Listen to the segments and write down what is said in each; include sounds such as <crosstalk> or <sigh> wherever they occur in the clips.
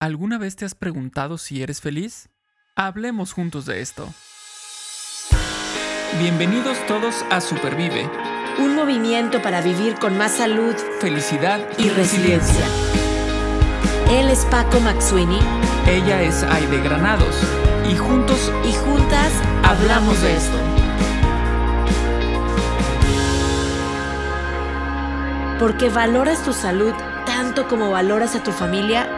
¿Alguna vez te has preguntado si eres feliz? Hablemos juntos de esto. Bienvenidos todos a Supervive. Un movimiento para vivir con más salud, felicidad y, resiliencia. Él es Paco Maxuini. Ella es Aide Granados. Y juntos y juntas hablamos de esto. Porque valoras tu salud tanto como valoras a tu familia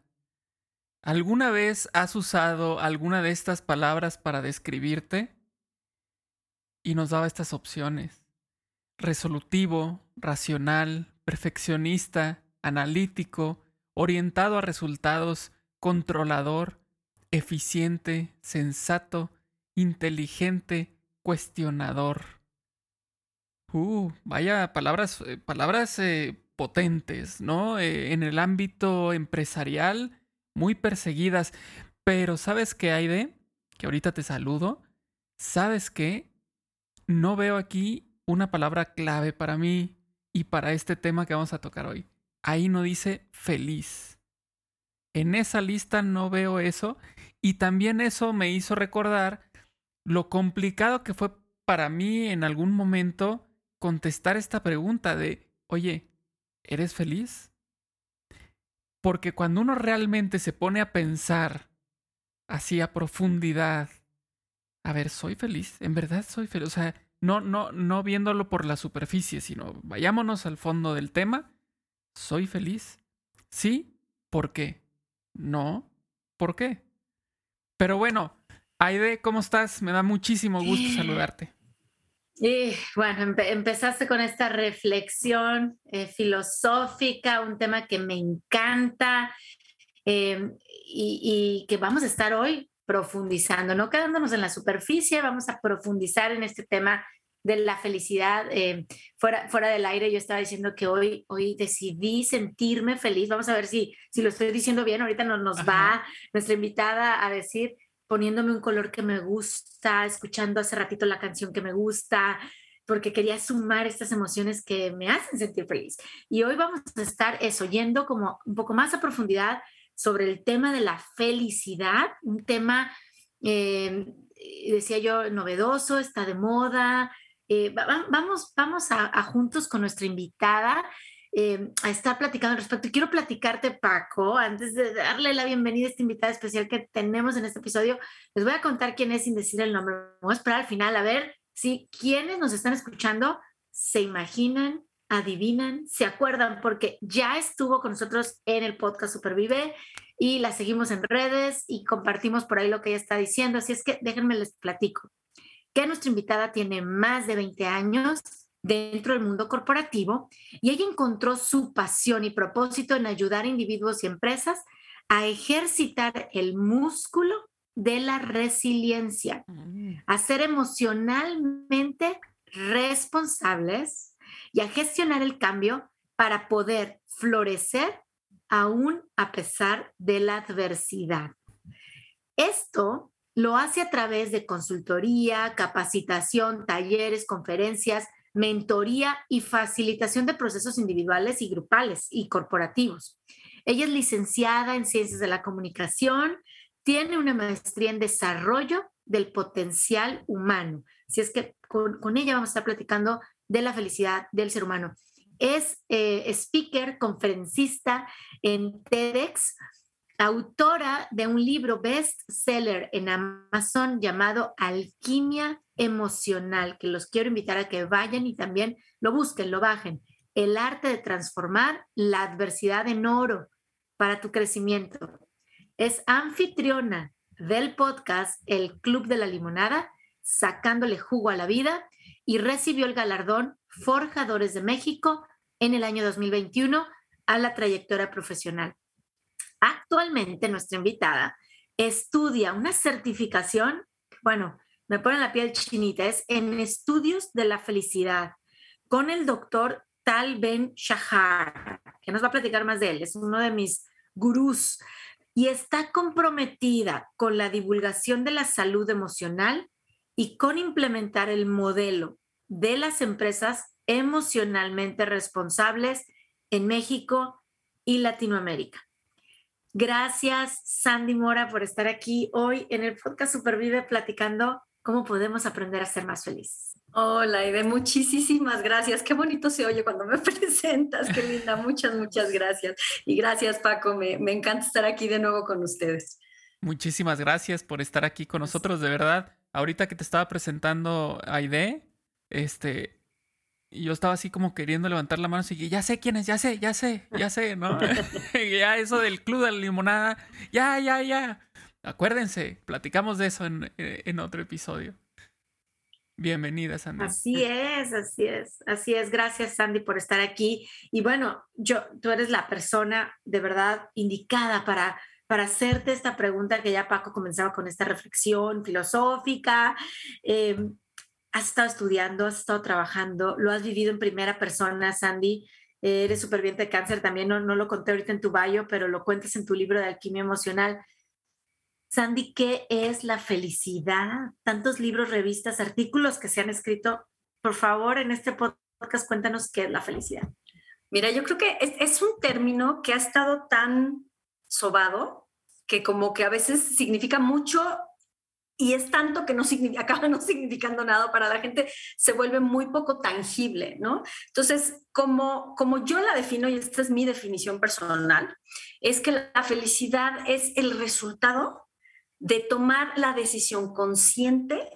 ¿Alguna vez has usado alguna de estas palabras para describirte? Y nos daba estas opciones. Resolutivo, racional, perfeccionista, analítico, orientado a resultados, controlador, eficiente, sensato, inteligente, cuestionador. Uh, vaya palabras, eh, palabras eh, potentes, ¿no? Eh, en el ámbito empresarial, muy perseguidas. Pero ¿sabes qué, Aide? Que ahorita te saludo. ¿Sabes qué? No veo aquí una palabra clave para mí y para este tema que vamos a tocar hoy. Ahí no dice feliz. En esa lista no veo eso y también eso me hizo recordar lo complicado que fue para mí en algún momento contestar esta pregunta de, oye, ¿eres feliz? Porque cuando uno realmente se pone a pensar así a profundidad, a ver, soy feliz, en verdad soy feliz, o sea, no, no, no viéndolo por la superficie, sino vayámonos al fondo del tema, soy feliz. Sí, ¿por qué? No, ¿por qué? Pero bueno, Aide, ¿cómo estás? Me da muchísimo gusto saludarte. Y bueno, empezaste con esta reflexión eh, filosófica, un tema que me encanta em, y, que vamos a estar hoy profundizando, no quedándonos en la superficie, vamos a profundizar en este tema de la felicidad. Em, fuera, fuera del aire yo estaba diciendo que hoy, hoy decidí sentirme feliz. Vamos a ver si, si lo estoy diciendo bien. Ahorita nos, nos va nuestra invitada a decir poniéndome un color que me gusta, escuchando hace ratito la canción que me gusta, porque quería sumar estas emociones que me hacen sentir feliz. Y hoy vamos a estar eso, yendo como un poco más a profundidad sobre el tema de la felicidad, un tema, eh, decía yo, novedoso, está de moda. Eh, vamos vamos a juntos con nuestra invitada eh, a estar platicando al respecto. Y quiero platicarte, Paco, antes de darle la bienvenida a esta invitada especial que tenemos en este episodio, les voy a contar quién es sin decir el nombre. Vamos a esperar al final a ver si quienes nos están escuchando se imaginan, adivinan, se acuerdan, porque ya estuvo con nosotros en el podcast Supervive y la seguimos en redes y compartimos por ahí lo que ella está diciendo. Así es que déjenme les platico que nuestra invitada tiene más de 20 años dentro del mundo corporativo y ella encontró su pasión y propósito en ayudar a individuos y empresas a ejercitar el músculo de la resiliencia, mm. a ser emocionalmente responsables y a gestionar el cambio para poder florecer aún a pesar de la adversidad. Esto lo hace a través de consultoría, capacitación, talleres, conferencias, mentoría y facilitación de procesos individuales y grupales y corporativos. Ella es licenciada en Ciencias de la Comunicación, tiene una maestría en Desarrollo del Potencial Humano. Si es que con, ella vamos a estar platicando de la felicidad del ser humano. Es eh, speaker, conferencista en TEDx, autora de un libro bestseller en Amazon llamado Alquimia Emocional, que los quiero invitar a que vayan y también lo busquen, lo bajen. El arte de transformar la adversidad en oro para tu crecimiento. Es anfitriona del podcast El Club de la Limonada, sacándole jugo a la vida y recibió el galardón Forjadores de México en el año 2021 a la trayectoria profesional. Actualmente nuestra invitada estudia una certificación, bueno, me pone la piel chinita, es en estudios de la felicidad con el doctor Tal Ben Shahar, que nos va a platicar más de él, es uno de mis gurús y está comprometida con la divulgación de la salud emocional y con implementar el modelo de las empresas emocionalmente responsables en México y Latinoamérica. Gracias, Sandy Mora, por estar aquí hoy en el podcast Supervive platicando cómo podemos aprender a ser más felices. Hola, Ide, muchísimas gracias. Qué bonito se oye cuando me <laughs> presentas, qué linda. Muchas, muchas gracias. Y gracias, Paco. Me, me encanta estar aquí de nuevo con ustedes. Muchísimas gracias por estar aquí con nosotros, de verdad. Ahorita que te estaba presentando Aide, este, yo estaba así como queriendo levantar la mano y ya sé quién es, ya sé, ya sé, ya sé, ¿no? <laughs> ya eso del club de la limonada, ya, ya, ya. Acuérdense, platicamos de eso en, en otro episodio. Bienvenida, Sandy. Así es, así es, así es. Gracias, Sandy, por estar aquí. Y bueno, yo, tú eres la persona de verdad indicada para, para hacerte esta pregunta que ya Paco comenzaba con esta reflexión filosófica. Em, has estado estudiando, has estado trabajando, lo has vivido en primera persona, Sandy. eres superviviente de cáncer, también no, no lo conté ahorita en tu bio, pero lo cuentas en tu libro de alquimia emocional. Sandy, ¿qué es la felicidad? Tantos libros, revistas, artículos que se han escrito. Por favor, en este podcast cuéntanos qué es la felicidad. Mira, yo creo que es, un término que ha estado tan sobado que como que a veces significa mucho y es tanto que no <laughs> acaba no significando nada para la gente, se vuelve muy poco tangible, ¿no? Entonces, como, como yo la defino, y esta es mi definición personal, es que la felicidad es el resultado de tomar la decisión consciente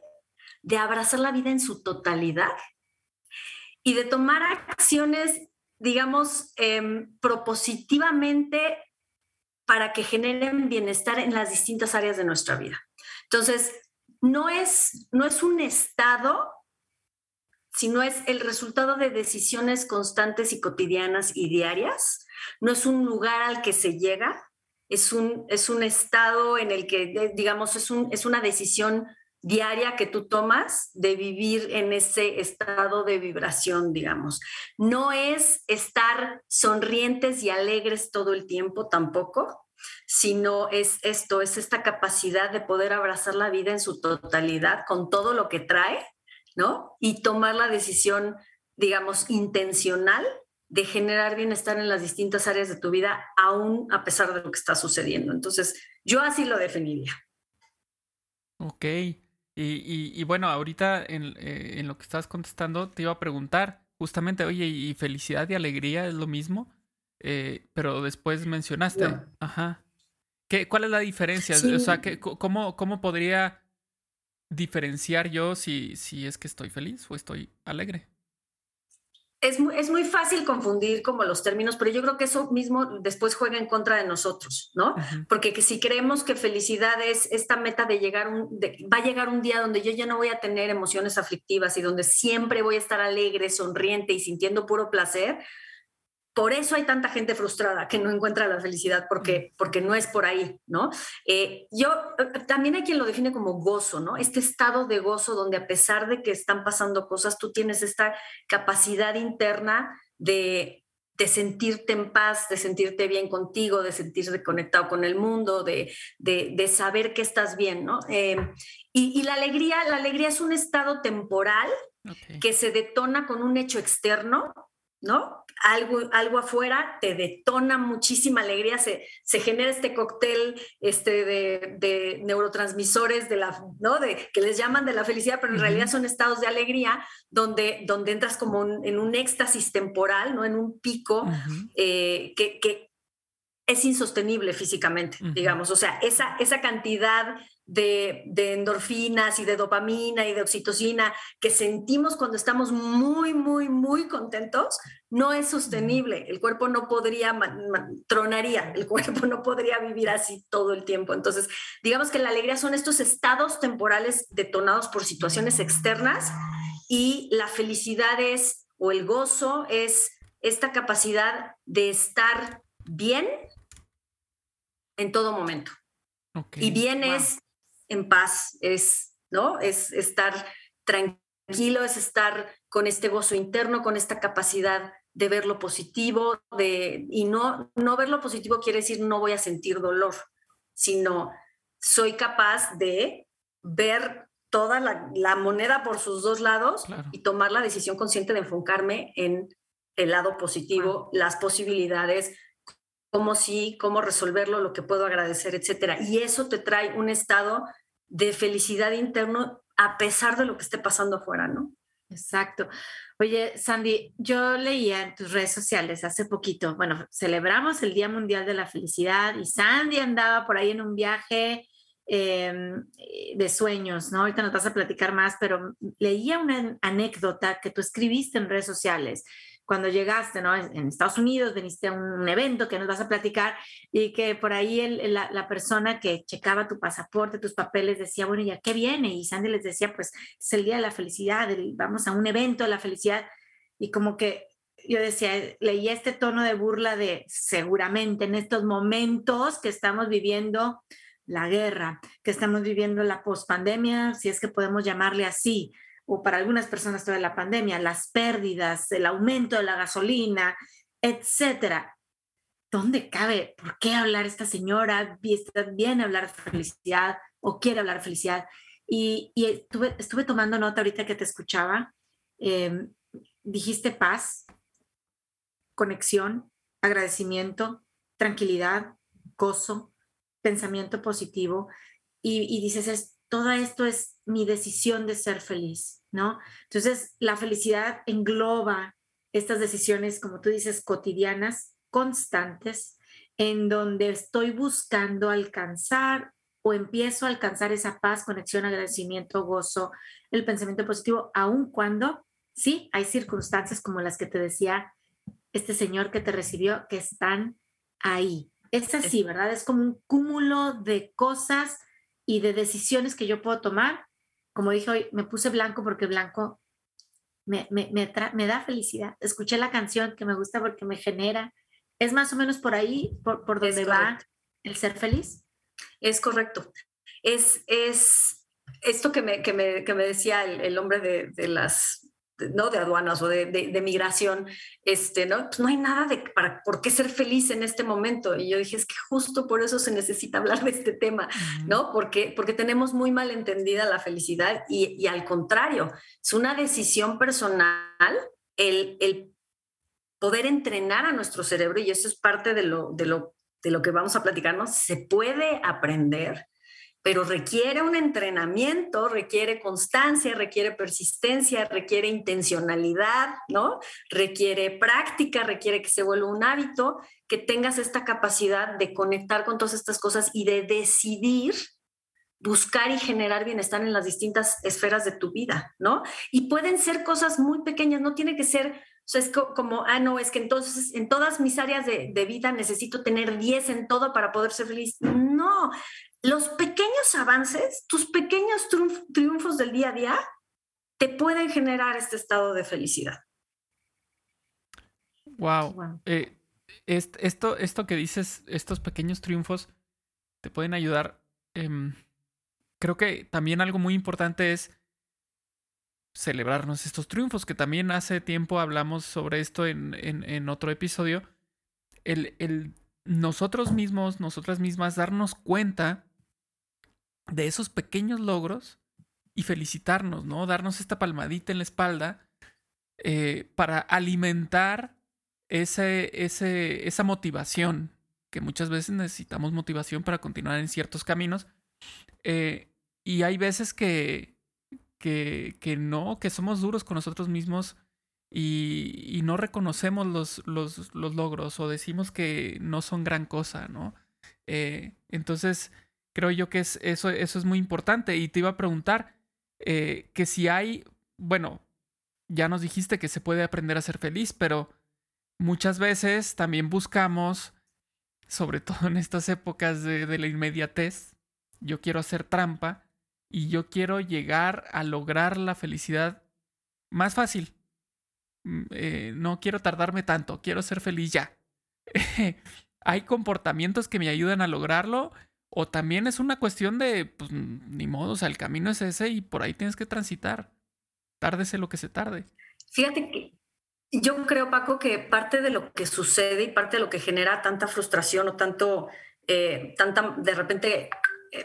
de abrazar la vida en su totalidad y de tomar acciones, digamos, em, propositivamente para que generen bienestar en las distintas áreas de nuestra vida. Entonces, no es, no es un estado, sino es el resultado de decisiones constantes y cotidianas y diarias. No es un lugar al que se llega, es un, es un estado en el que, digamos, es, un, es una decisión diaria que tú tomas de vivir en ese estado de vibración, digamos. No es estar sonrientes y alegres todo el tiempo tampoco, sino es esto, es esta capacidad de poder abrazar la vida en su totalidad con todo lo que trae, ¿no? Y tomar la decisión, digamos, intencional de generar bienestar en las distintas áreas de tu vida, aún a pesar de lo que está sucediendo. Entonces, yo así lo definiría. Ok. Y, bueno, ahorita eh, en, lo que estás contestando, te iba a preguntar justamente, oye, ¿y felicidad y alegría es lo mismo? Eh, pero después mencionaste. Ajá. ¿Qué, ¿Cuál es la diferencia? O sea, cómo, ¿cómo podría diferenciar yo si, si es que estoy feliz o estoy alegre? es muy, es muy fácil confundir como los términos, pero yo creo que eso mismo después juega en contra de nosotros, ¿no? Porque que si creemos que felicidad es esta meta de llegar, un, va a llegar un día donde yo ya no voy a tener emociones aflictivas y donde siempre voy a estar alegre, sonriente y sintiendo puro placer, por eso hay tanta gente frustrada que no encuentra la felicidad, porque, mm. porque no es por ahí, ¿no? Eh, yo, eh, también hay quien lo define como gozo, ¿no? Este estado de gozo donde a pesar de que están pasando cosas, tú tienes esta capacidad interna de, de sentirte en paz, de sentirte bien contigo, de sentirte conectado con el mundo, de, de, saber que estás bien, ¿no? Eh, y, la alegría, la alegría es un estado temporal que se detona con un hecho externo ¿no? Algo, algo afuera te detona muchísima alegría, se, se genera este cóctel este, de, neurotransmisores de la, ¿no? de, que les llaman de la felicidad, pero en realidad son estados de alegría donde, donde entras como en un éxtasis temporal, ¿no? en un pico eh, que, que, es insostenible físicamente, digamos. O sea, esa, esa cantidad de, endorfinas y de dopamina y de oxitocina que sentimos cuando estamos muy, muy, muy contentos, no es sostenible. El cuerpo no podría, tronaría, el <laughs> cuerpo no podría vivir así todo el tiempo. Entonces, digamos que la alegría son estos estados temporales detonados por situaciones externas y la felicidad es, o el gozo es esta capacidad de estar bien en todo momento. Y vienes en paz, es, ¿no? Es estar tranquilo, es estar con este gozo interno, con esta capacidad de ver lo positivo, de, y no, no ver lo positivo quiere decir no voy a sentir dolor, sino soy capaz de ver toda la, moneda por sus dos lados y tomar la decisión consciente de enfocarme en el lado positivo, las posibilidades, cómo sí, cómo resolverlo, lo que puedo agradecer, etcétera. Y eso te trae un estado de felicidad interno a pesar de lo que esté pasando afuera, ¿no? Exacto. Oye, Sandy, yo leía en tus redes sociales hace poquito, bueno, celebramos el Día Mundial de la Felicidad y Sandy andaba por ahí en un viaje em, de sueños, ¿no? Ahorita nos vas a platicar más, pero leía una anécdota que tú escribiste en redes sociales cuando llegaste, ¿no? En Estados Unidos, viniste a un evento que nos vas a platicar y que por ahí la, persona que checaba tu pasaporte, tus papeles, decía, bueno, ¿ya qué viene? Y Sandy les decía, pues es el día de la felicidad, vamos a un evento de la felicidad. Y como que yo decía, leía este tono de burla de seguramente en estos momentos que estamos viviendo la guerra, que estamos viviendo la pospandemia, si es que podemos llamarle así, o para algunas personas toda la pandemia, las pérdidas, el aumento de la gasolina, etcétera. ¿Dónde cabe? ¿Por qué hablar esta señora? ¿Está bien hablar felicidad o quiere hablar felicidad? Y, estuve, estuve, tomando nota ahorita que te escuchaba. Em, dijiste paz, conexión, agradecimiento, tranquilidad, gozo, pensamiento positivo. Y, y dices, es, todo esto es mi decisión de ser feliz, ¿no? Entonces, la felicidad engloba estas decisiones, como tú dices, cotidianas, constantes, en donde estoy buscando alcanzar o empiezo a alcanzar esa paz, conexión, agradecimiento, gozo, el pensamiento positivo, aun cuando, sí, hay circunstancias como las que te decía este señor que te recibió, que están ahí. Es así, ¿verdad? Es como un cúmulo de cosas y de decisiones que yo puedo tomar. Como dije hoy, me puse blanco porque blanco me, me, me, da felicidad. Escuché la canción que me gusta porque me genera. ¿Es más o menos por ahí, por, por donde va el ser feliz? Es correcto. Es, es esto que me, que me, que me decía el, el hombre de, de, las ¿no? de aduanas o de, de, migración, este, ¿no? Pues no hay nada de para, por qué ser feliz en este momento. Y yo dije, es que justo por eso se necesita hablar de este tema, ¿no? Porque, porque tenemos muy mal entendida la felicidad y, y al contrario, es una decisión personal el, el, poder entrenar a nuestro cerebro y eso es parte de lo, de lo, de lo que vamos a platicarnos. Se puede aprender pero requiere un entrenamiento, requiere constancia, requiere persistencia, requiere intencionalidad, ¿no? Requiere práctica, requiere que se vuelva un hábito, que tengas esta capacidad de conectar con todas estas cosas y de decidir buscar y generar bienestar en las distintas esferas de tu vida, ¿no? Y pueden ser cosas muy pequeñas, no tiene que ser, o sea, es como, ah, no, es que entonces en todas mis áreas de, de vida necesito tener 10 en todo para poder ser feliz. No, los pequeños avances, tus pequeños triunfos del día a día, te pueden generar este estado de felicidad. Wow. Eh, esto, esto que dices, estos pequeños triunfos, te pueden ayudar. Em, creo que también algo muy importante es celebrarnos estos triunfos, que también hace tiempo hablamos sobre esto en, en, otro episodio. El, el, nosotros mismos, nosotras mismas, darnos cuenta de esos pequeños logros y felicitarnos, ¿no? Darnos esta palmadita en la espalda eh, para alimentar ese, ese, esa motivación, que muchas veces necesitamos motivación para continuar en ciertos caminos. Eh, y hay veces que, que, que, no, que somos duros con nosotros mismos y, y no reconocemos los, los, los, logros o decimos que no son gran cosa, ¿no? Eh, entonces, creo yo que es, eso, eso es muy importante. Y te iba a preguntar eh, que si hay, bueno, ya nos dijiste que se puede aprender a ser feliz, pero muchas veces también buscamos, sobre <laughs> todo en estas épocas de, la inmediatez, yo quiero hacer trampa y yo quiero llegar a lograr la felicidad más fácil. Mm, eh, no quiero tardarme tanto, quiero ser feliz ya. <laughs> ¿Hay comportamientos que me ayudan a lograrlo O también es una cuestión de, pues, ni modo, o sea, el camino es ese y por ahí tienes que transitar. Tárdese lo que se tarde. Fíjate que yo creo, Paco, que parte de lo que sucede y parte de lo que genera tanta frustración o tanto, eh, tanta, de repente,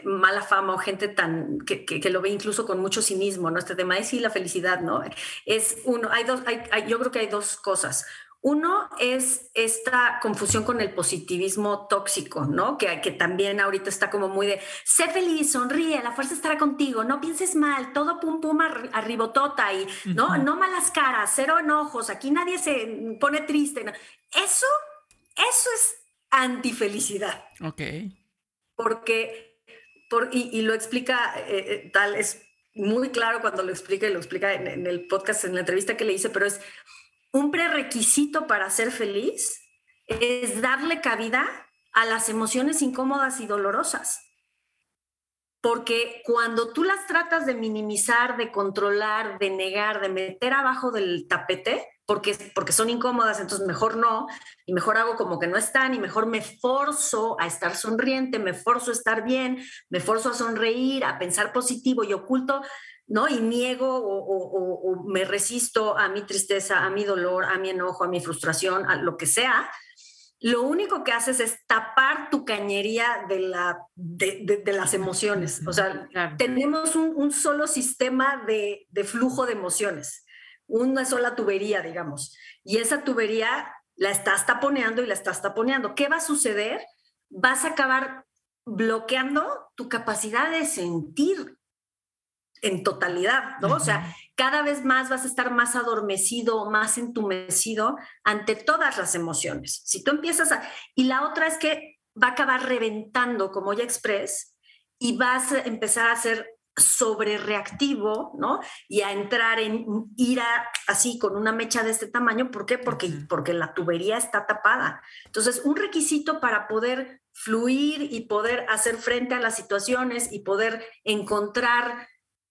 mala fama o gente tan que, que, lo ve incluso con mucho cinismo, ¿no? Este tema es sí la felicidad, ¿no? Es uno, hay dos, hay, yo creo que hay dos cosas. Uno es esta confusión con el positivismo tóxico, ¿no? Que, que también ahorita está como muy de, sé feliz, sonríe, la fuerza estará contigo, no pienses mal, todo pum pum arribotota y, ¿no? No malas caras, cero enojos, aquí nadie se pone triste. Eso, eso es antifelicidad. Ok. Porque, y, lo explica eh, eh, tal, es muy claro cuando lo explica y lo explica en, en el podcast, en la entrevista que le hice, pero es un prerequisito para ser feliz es darle cabida a las emociones incómodas y dolorosas. Porque cuando tú las tratas de minimizar, de controlar, de negar, de meter abajo del tapete, porque, porque son incómodas, entonces mejor no, y mejor hago como que no están, y mejor me forzo a estar sonriente, me forzo a estar bien, me forzo a sonreír, a pensar positivo y oculto ¿no? Y niego o, me resisto a mi tristeza, a mi dolor, a mi enojo, a mi frustración, a lo que sea, lo único que haces es tapar tu cañería de, la, de, las emociones. O sea, tenemos un, solo sistema de, flujo de emociones, una sola tubería, digamos. Y esa tubería la estás taponeando y la estás taponeando. ¿Qué va a suceder? Vas a acabar bloqueando tu capacidad de sentir en totalidad, ¿no? O sea, cada vez más vas a estar más adormecido, más entumecido ante todas las emociones. Si tú empiezas a... Y la otra es que va a acabar reventando como ya express y vas a empezar a ser sobre reactivo, ¿no? Y a entrar en ira así con una mecha de este tamaño. ¿Por qué? Porque, porque la tubería está tapada. Entonces, un requisito para poder fluir y poder hacer frente a las situaciones y poder encontrar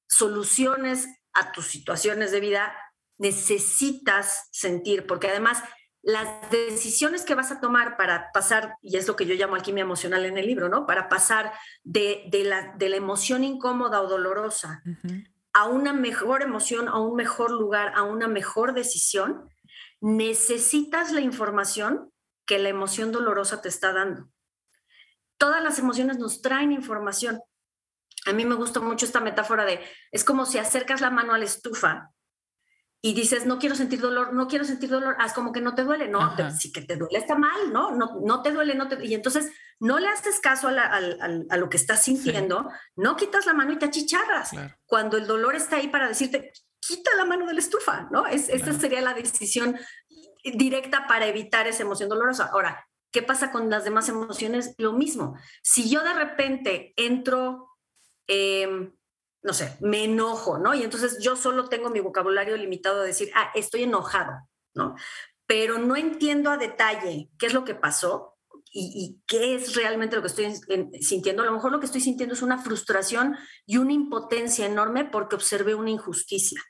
soluciones a tus situaciones de vida, necesitas sentir, porque además las decisiones que vas a tomar para pasar, y es lo que yo llamo alquimia emocional en el libro, ¿no? Para pasar de, la, de la, emoción incómoda o dolorosa a una mejor emoción, a un mejor lugar, a una mejor decisión, necesitas la información que la emoción dolorosa te está dando. Todas las emociones nos traen información. A mí me gusta mucho esta metáfora de, es como si acercas la mano a la estufa y dices, no quiero sentir dolor, no quiero sentir dolor, haz como que no te duele, no, si que te duele está mal, ¿no? No, no te duele, no te... Y entonces no le haces caso a, lo que estás sintiendo, no quitas la mano y te achicharras, cuando el dolor está ahí para decirte, quita la mano de la estufa, ¿no? Es, Esta sería la decisión directa para evitar esa emoción dolorosa. Ahora, ¿qué pasa con las demás emociones? Lo mismo. Si yo de repente entro Em, no sé, me enojo, ¿no? Y entonces yo solo tengo mi vocabulario limitado a decir, ah, estoy enojado, ¿no? Pero no entiendo a detalle qué es lo que pasó y, qué es realmente lo que estoy sintiendo. A lo mejor lo que estoy sintiendo es una frustración y una impotencia enorme porque observé una injusticia.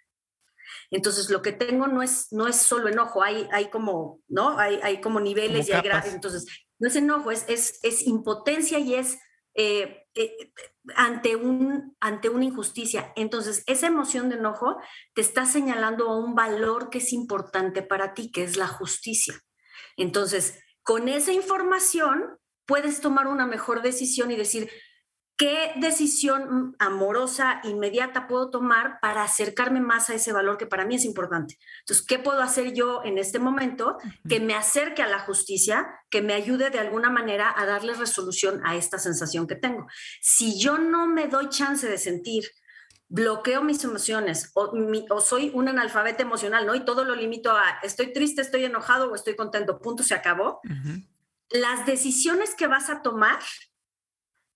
Entonces, lo que tengo no es, no es solo enojo, hay, hay como, ¿no? Hay, hay como niveles y hay grados. Entonces, no es enojo, es, es, es impotencia y es eh, eh, ante, un, ante una injusticia. Entonces, esa emoción de enojo te está señalando a un valor que es importante para ti, que es la justicia. Entonces, con esa información puedes tomar una mejor decisión y decir, ¿Qué decisión amorosa, inmediata puedo tomar para acercarme más a ese valor que para mí es importante? Entonces, ¿qué puedo hacer yo en este momento que me acerque a la justicia, que me ayude de alguna manera a darle resolución a esta sensación que tengo? Si yo no me doy chance de sentir, bloqueo mis emociones o, soy un analfabeta emocional, ¿no? Y todo lo limito a estoy triste, estoy enojado o estoy contento, punto, se acabó. Las decisiones que vas a tomar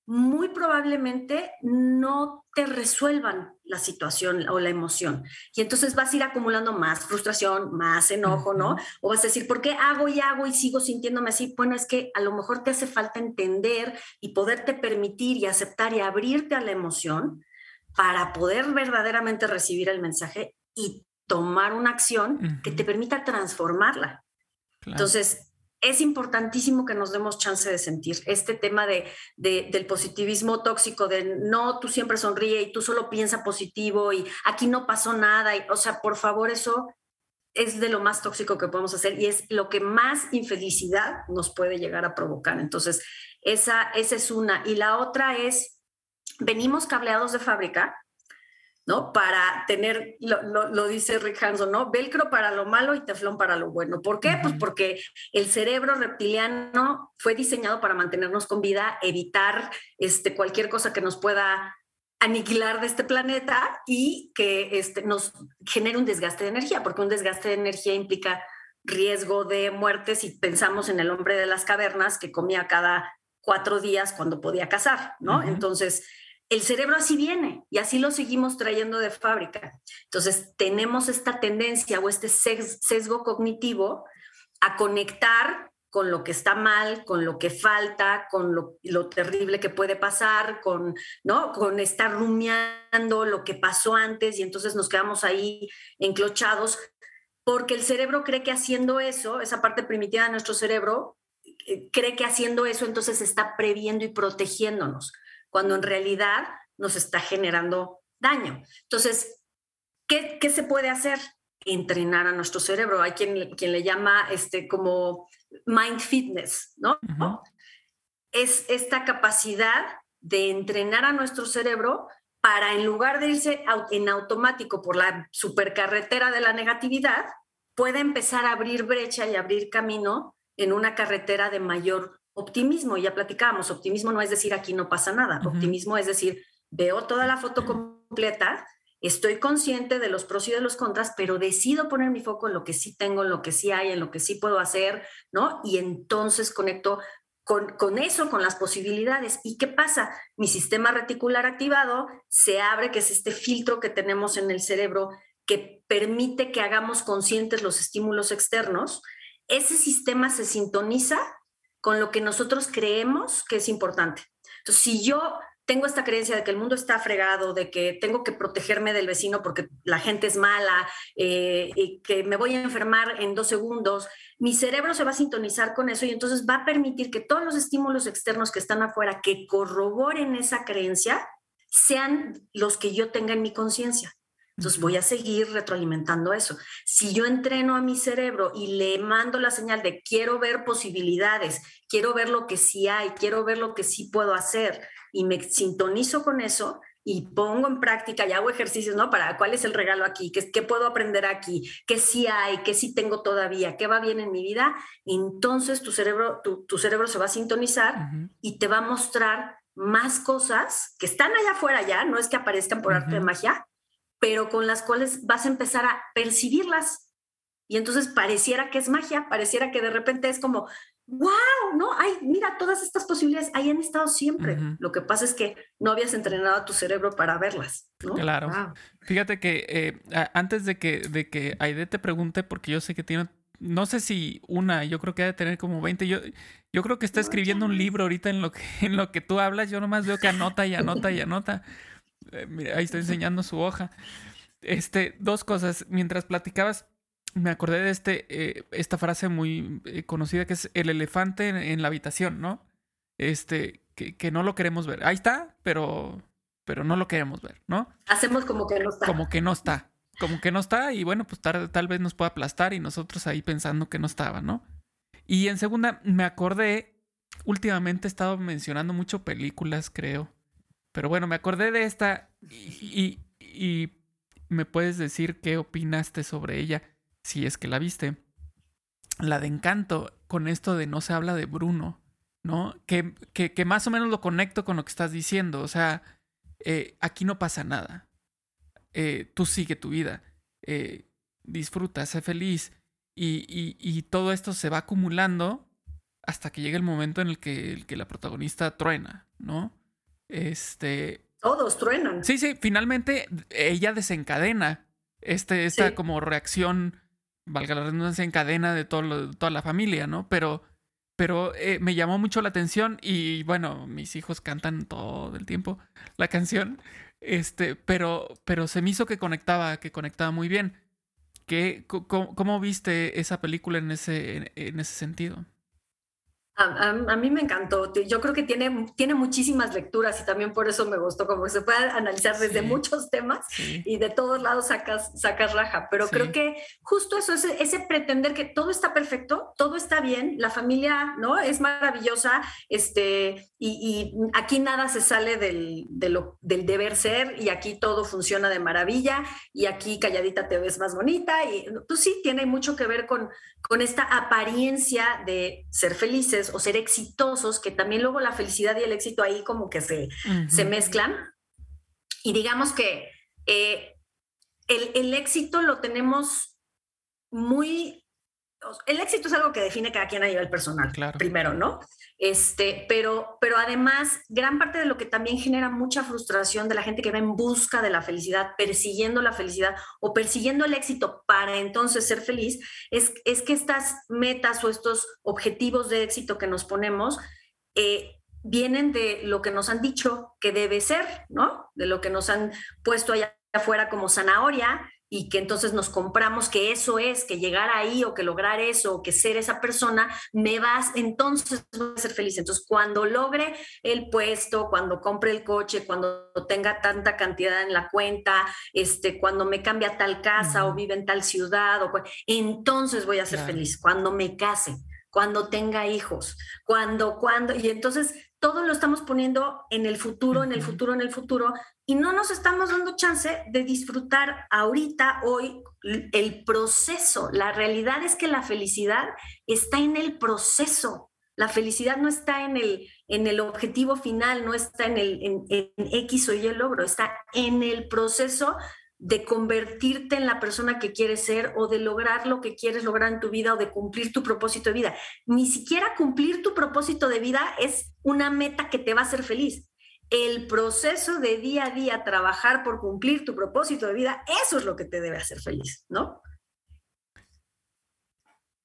muy probablemente no te resuelvan la situación o la emoción. Y entonces vas a ir acumulando más frustración, más enojo, ¿no? O vas a decir, ¿por qué hago y hago y sigo sintiéndome así? Bueno, es que a lo mejor te hace falta entender y poderte permitir y aceptar y abrirte a la emoción para poder verdaderamente recibir el mensaje y tomar una acción que te permita transformarla. Entonces, es importantísimo que nos demos chance de sentir este tema de, del positivismo tóxico, de no, tú siempre sonríe y tú solo piensa positivo y aquí no pasó nada. Y, o sea, por favor, eso es de lo más tóxico que podemos hacer y es lo que más infelicidad nos puede llegar a provocar. Entonces, esa, esa es una. Y la otra es, venimos cableados de fábrica ¿no? Para tener, lo, dice Rick Hanson, ¿no? Velcro para lo malo y teflón para lo bueno. ¿Por qué? Pues porque el cerebro reptiliano fue diseñado para mantenernos con vida, evitar este, cualquier cosa que nos pueda aniquilar de este planeta y que este, nos genere un desgaste de energía, porque un desgaste de energía implica riesgo de muerte si pensamos en el hombre de las cavernas que comía cada cuatro días cuando podía cazar, ¿no? Entonces, el cerebro así viene y así lo seguimos trayendo de fábrica. Entonces, tenemos esta tendencia o este sesgo cognitivo a conectar con lo que está mal, con lo que falta, con lo, terrible que puede pasar, con, ¿no? con estar rumiando lo que pasó antes y entonces nos quedamos ahí enclochados porque el cerebro cree que haciendo eso, esa parte primitiva de nuestro cerebro, eh, cree que haciendo eso entonces está previendo y protegiéndonos cuando en realidad nos está generando daño. Entonces, ¿qué, se puede hacer? Entrenar a nuestro cerebro. Hay quien, quien le llama este, como mind fitness, ¿no? Es esta capacidad de entrenar a nuestro cerebro para en lugar de irse en automático por la supercarretera de la negatividad, pueda empezar a abrir brecha y abrir camino en una carretera de mayor Optimismo, ya platicábamos, optimismo no es decir aquí no pasa nada, optimismo es decir, veo toda la foto completa, estoy consciente de los pros y de los contras, pero decido poner mi foco en lo que sí tengo, en lo que sí hay, en lo que sí puedo hacer, ¿no? Y entonces conecto con, con, eso, con las posibilidades. ¿Y qué pasa? Mi sistema reticular activado se abre, que es este filtro que tenemos en el cerebro que permite que hagamos conscientes los estímulos externos. Ese sistema se sintoniza con lo que nosotros creemos que es importante. Entonces, si yo tengo esta creencia de que el mundo está fregado, de que tengo que protegerme del vecino porque la gente es mala eh, y que me voy a enfermar en dos segundos, mi cerebro se va a sintonizar con eso y entonces va a permitir que todos los estímulos externos que están afuera que corroboren esa creencia sean los que yo tenga en mi conciencia. Entonces voy a seguir retroalimentando eso. Si yo entreno a mi cerebro y le mando la señal de quiero ver posibilidades, quiero ver lo que sí hay, quiero ver lo que sí puedo hacer y me sintonizo con eso y pongo en práctica y hago ejercicios, ¿no? Para cuál es el regalo aquí, qué, qué puedo aprender aquí, qué sí hay, qué sí tengo todavía, qué va bien en mi vida, entonces tu cerebro, tu, cerebro se va a sintonizar y te va a mostrar más cosas que están allá afuera ya, no es que aparezcan por arte de magia, pero con las cuales vas a empezar a percibirlas. Y entonces pareciera que es magia, pareciera que de repente es como, wow, no, ay, mira, todas estas posibilidades ahí han estado siempre. Lo que pasa es que no habías entrenado a tu cerebro para verlas. Claro. Fíjate que eh, antes de que, de que Aide te pregunte, porque yo sé que tiene, no sé si una, yo creo que ha de tener como 20, yo, yo creo que está escribiendo un libro ahorita en lo que, en lo que tú hablas, yo nomás veo que anota y anota y anota. Eh, mira, ahí estoy enseñando su hoja. Este, dos cosas. Mientras platicabas, me acordé de este, eh, esta frase muy eh, conocida que es el elefante en, la habitación, ¿no? Este, que, no lo queremos ver. Ahí está, pero, pero no lo queremos ver, ¿no? Hacemos como que no está. Como que no está. Como que no está y bueno, pues tal, tal vez nos pueda aplastar y nosotros ahí pensando que no estaba, ¿no? Y en segunda, me acordé, últimamente he estado mencionando mucho películas, creo. Pero bueno, me acordé de esta y, me puedes decir qué opinaste sobre ella, si es que la viste. La de Encanto, con esto de no se habla de Bruno, ¿no? Que, que, más o menos lo conecto con lo que estás diciendo. O sea, eh, aquí no pasa nada. Eh, tú sigue tu vida. Eh, disfruta, sé feliz. Y, y, todo esto se va acumulando hasta que llega el momento en el que, el que la protagonista truena, ¿no? Este. Todos truenan. Sí, sí, finalmente ella desencadena este, esta como reacción, valga la redundancia, en cadena de todo toda la familia, ¿no? Pero, pero eh, me llamó mucho la atención y bueno, mis hijos cantan todo el tiempo la canción, este, pero, pero se me hizo que conectaba, que conectaba muy bien. ¿Qué, cómo, viste esa película en ese, en ese sentido? A, mí me encantó. Yo creo que tiene, tiene muchísimas lecturas y también por eso me gustó, como se puede analizar desde muchos temas y de todos lados sacas, sacas raja. Pero creo que justo eso, ese, ese, pretender que todo está perfecto, todo está bien, la familia no es maravillosa, este, y, aquí nada se sale del, del deber ser y aquí todo funciona de maravilla y aquí calladita te ves más bonita. Y pues sí, tiene mucho que ver con, con esta apariencia de ser felices o ser exitosos, que también luego la felicidad y el éxito ahí como que se, se mezclan. Y digamos que eh, el, el, éxito lo tenemos muy... El éxito es algo que define cada quien a nivel personal, claro. primero, ¿no? Este, pero, pero además, gran parte de lo que también genera mucha frustración de la gente que va en busca de la felicidad, persiguiendo la felicidad o persiguiendo el éxito para entonces ser feliz, es, es que estas metas o estos objetivos de éxito que nos ponemos eh, vienen de lo que nos han dicho que debe ser, ¿no? De lo que nos han puesto allá afuera como zanahoria y que entonces nos compramos que eso es, que llegar ahí o que lograr eso o que ser esa persona, me vas, entonces voy a ser feliz. Entonces, cuando logre el puesto, cuando compre el coche, cuando tenga tanta cantidad en la cuenta, este, cuando me cambie a tal casa o vive en tal ciudad, o, entonces voy a ser feliz, cuando me case cuando tenga hijos, cuando, cuando, y entonces todo lo estamos poniendo en el futuro, en el futuro, en el futuro, y no nos estamos dando chance de disfrutar ahorita, hoy, el proceso. La realidad es que la felicidad está en el proceso. La felicidad no está en el, en el objetivo final, no está en, el, en, en X o Y el logro, está en el proceso de convertirte en la persona que quieres ser o de lograr lo que quieres lograr en tu vida o de cumplir tu propósito de vida. Ni siquiera cumplir tu propósito de vida es una meta que te va a hacer feliz. El proceso de día a día trabajar por cumplir tu propósito de vida, eso es lo que te debe hacer feliz, ¿no?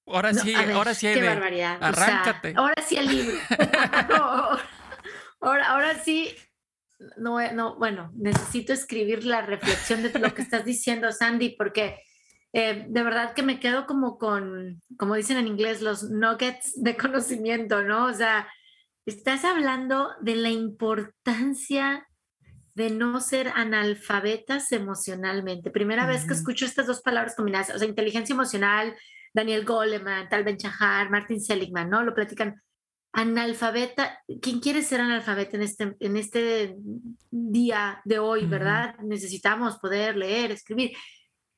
Ahora sí, ahora sí qué barbaridad. Arráncate. ahora sí el libro. <laughs> <laughs> ahora, ahora sí no, eh, no, bueno, necesito escribir la reflexión de lo que estás diciendo, Sandy, porque eh, de verdad que me quedo como con, como dicen en inglés, los nuggets de conocimiento, ¿no? O sea, estás hablando de la importancia de no ser analfabetas emocionalmente. Primera vez que escucho estas dos palabras combinadas, o sea, inteligencia emocional, Daniel Goleman, Tal Ben Shahar, Martin Seligman, ¿no? Lo platican analfabeta, ¿quién quiere ser analfabeta en este, en este día de hoy, verdad? Necesitamos poder leer, escribir,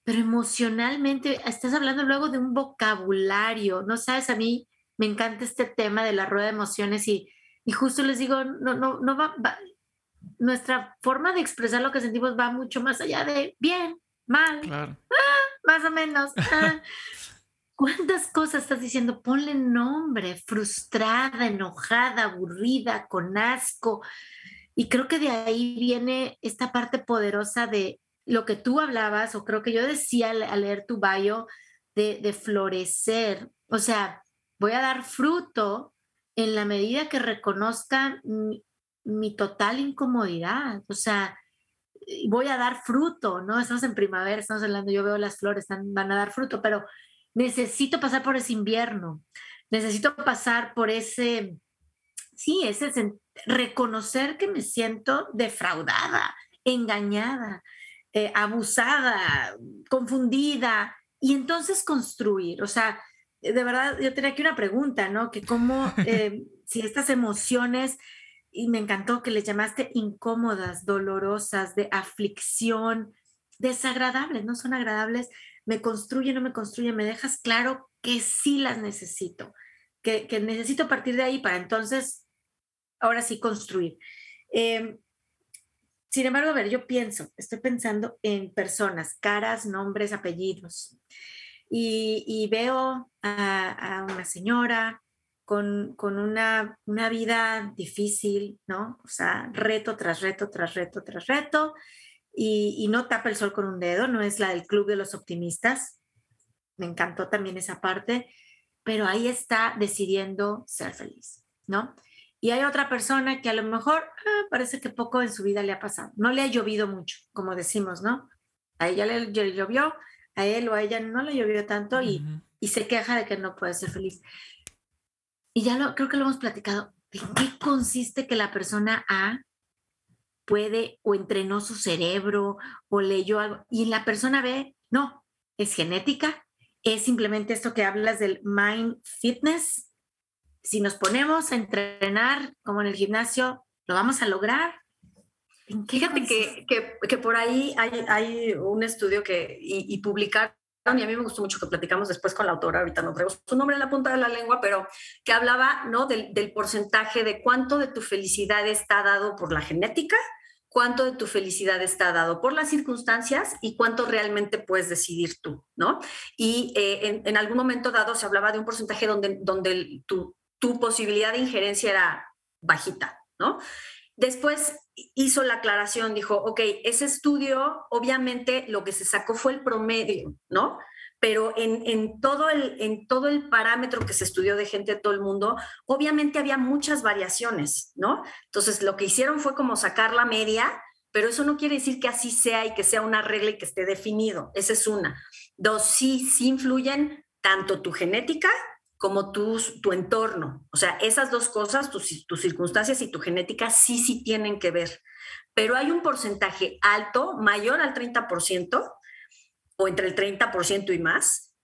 pero emocionalmente estás hablando luego de un vocabulario, ¿no sabes? A mí me encanta este tema de la rueda de emociones y, y justo les digo, no, no, no va, nuestra forma de expresar lo que sentimos va mucho más allá de bien, mal, ah, más o menos. Ah. <laughs> ¿Cuántas cosas estás diciendo? Ponle nombre, frustrada, enojada, aburrida, con asco. Y creo que de ahí viene esta parte poderosa de lo que tú hablabas, o creo que yo decía al, leer tu bio, de, florecer. O sea, voy a dar fruto en la medida que reconozca mi, total incomodidad. O sea, voy a dar fruto, ¿no? Estamos en primavera, estamos hablando, yo veo las flores, van a dar fruto, pero necesito pasar por ese invierno, necesito pasar por ese, sí, ese reconocer que me siento defraudada, engañada, eh, abusada, confundida, y entonces construir, o sea, de verdad, yo tenía aquí una pregunta, ¿no? Que cómo, <laughs> eh, si estas emociones, y me encantó que le llamaste incómodas, dolorosas, de aflicción, desagradables, no son agradables, me construye, no me construye, me dejas claro que sí las necesito, que, necesito partir de ahí para entonces, ahora sí, construir. Em, sin embargo, a ver, yo pienso, estoy pensando en personas, caras, nombres, apellidos, y, veo a, una señora con, una, una, vida difícil, ¿no? O sea, reto tras reto, tras reto, tras reto, y, no tapa el sol con un dedo, no es la del club de los optimistas. Me encantó también esa parte, pero ahí está decidiendo ser feliz, ¿no? Y hay otra persona que a lo mejor ah, parece que poco en su vida le ha pasado. No le ha llovido mucho, como decimos, ¿no? A ella le, llovió, a él o a ella no le llovió tanto y, y se queja de que no puede ser feliz. y ya lo, creo que lo hemos platicado, ¿en qué consiste que la persona A puede o entrenó su cerebro o leyó algo y la persona B, no, es genética, es simplemente esto que hablas del mind fitness. Si nos ponemos a entrenar como en el gimnasio, lo vamos a lograr. Fíjate que, que, que, por ahí hay, hay un estudio que, y, y publicaron y a mí me gustó mucho que platicamos después con la autora, ahorita no traigo su nombre en la punta de la lengua, pero que hablaba ¿no? del, del, porcentaje de cuánto de tu felicidad está dado por la genética, cuánto de tu felicidad está dado por las circunstancias y cuánto realmente puedes decidir tú, ¿no? Y eh, en, en, algún momento dado se hablaba de un porcentaje donde, donde tu, tu posibilidad de injerencia era bajita, ¿no? Después hizo la aclaración, dijo, ok, ese estudio, obviamente lo que se sacó fue el promedio, ¿no? Pero en, todo el, en todo el parámetro que se estudió de gente de todo el mundo, obviamente había muchas variaciones, ¿no? Entonces, lo que hicieron fue como sacar la media, pero eso no quiere decir que así sea y que sea una regla y que esté definido. Esa es una. Dos, sí, sí influyen tanto tu genética como tu, tu entorno. O sea, esas dos cosas, tus, tus circunstancias y tu genética, sí, sí tienen que ver. Pero hay un porcentaje alto, mayor al 30%, o entre el 30% y más,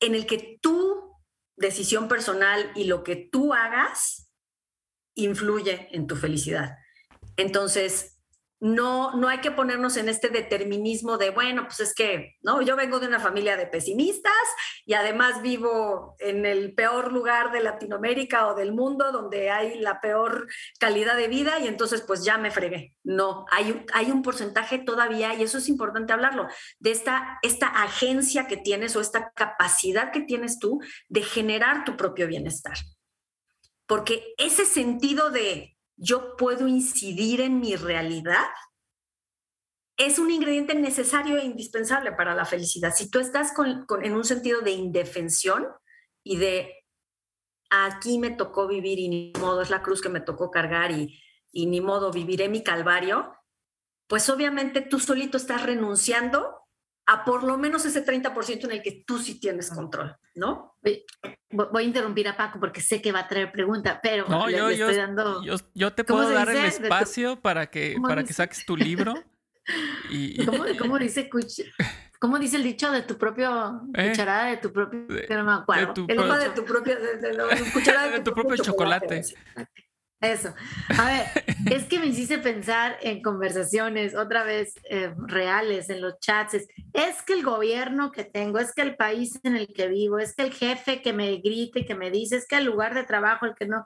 en el que tu decisión personal y lo que tú hagas influye en tu felicidad. Entonces, no, no hay que ponernos en este determinismo de, bueno, pues es que, ¿no? Yo vengo de una familia de pesimistas y además vivo en el peor lugar de Latinoamérica o del mundo donde hay la peor calidad de vida y entonces pues ya me fregué. No, hay, hay un porcentaje todavía, y eso es importante hablarlo, de esta, esta agencia que tienes o esta capacidad que tienes tú de generar tu propio bienestar. Porque ese sentido de yo puedo incidir en mi realidad, es un ingrediente necesario e indispensable para la felicidad. Si tú estás con, en un sentido de indefensión y de aquí me tocó vivir y ni modo, es la cruz que me tocó cargar y, y ni modo, viviré mi calvario, pues obviamente tú solito estás renunciando a por lo menos ese 30% en el que tú sí tienes control, ¿no? Voy a interrumpir a Paco porque sé que va a traer pregunta, pero no, le, yo, le estoy yo, dando... yo, yo, te puedo dar el espacio tu... para que, para que saques tu libro. Y... <laughs> ¿Cómo, cómo dice ¿Cómo dice el dicho de tu propio <laughs> ¿Eh? cucharada de tu propio no me acuerdo? De tu, el de tu propio de, de, de, cucharada <laughs> de, tu, propio, propio chocolate. chocolate. Eso. A ver, <laughs> es que me hiciste pensar en conversaciones otra vez eh, reales en los chats. Es, es, que el gobierno que tengo, es que el país en el que vivo, es que el jefe que me grite, que me dice, es que el lugar de trabajo, el que no.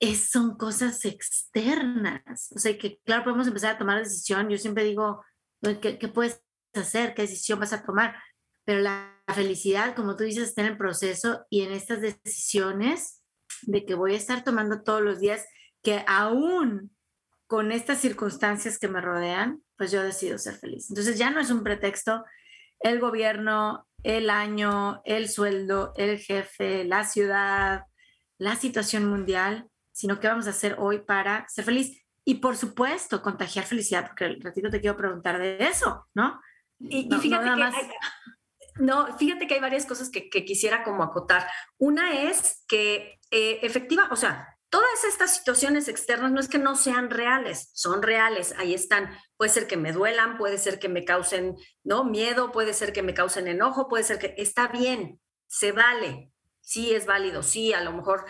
Es, son cosas externas. O sea, que claro, podemos empezar a tomar decisión. Yo siempre digo, ¿qué, qué puedes hacer? ¿Qué decisión vas a tomar? Pero la felicidad, como tú dices, está en el proceso y en estas decisiones de que voy a estar tomando todos los días, que aún con estas circunstancias que me rodean, pues yo decido ser feliz. Entonces ya no es un pretexto el gobierno, el año, el sueldo, el jefe, la ciudad, la situación mundial, sino qué vamos a hacer hoy para ser feliz. Y por supuesto, contagiar felicidad, porque el ratito te quiero preguntar de eso, ¿no? Y, no, y fíjate no que más... hay, no, fíjate que hay varias cosas que, que, quisiera como acotar. Una es que eh, efectiva, o sea, todas estas situaciones externas no es que no sean reales, son reales, ahí están. Puede ser que me duelan, puede ser que me causen no miedo, puede ser que me causen enojo, puede ser que está bien, se vale, sí es válido, sí, a lo mejor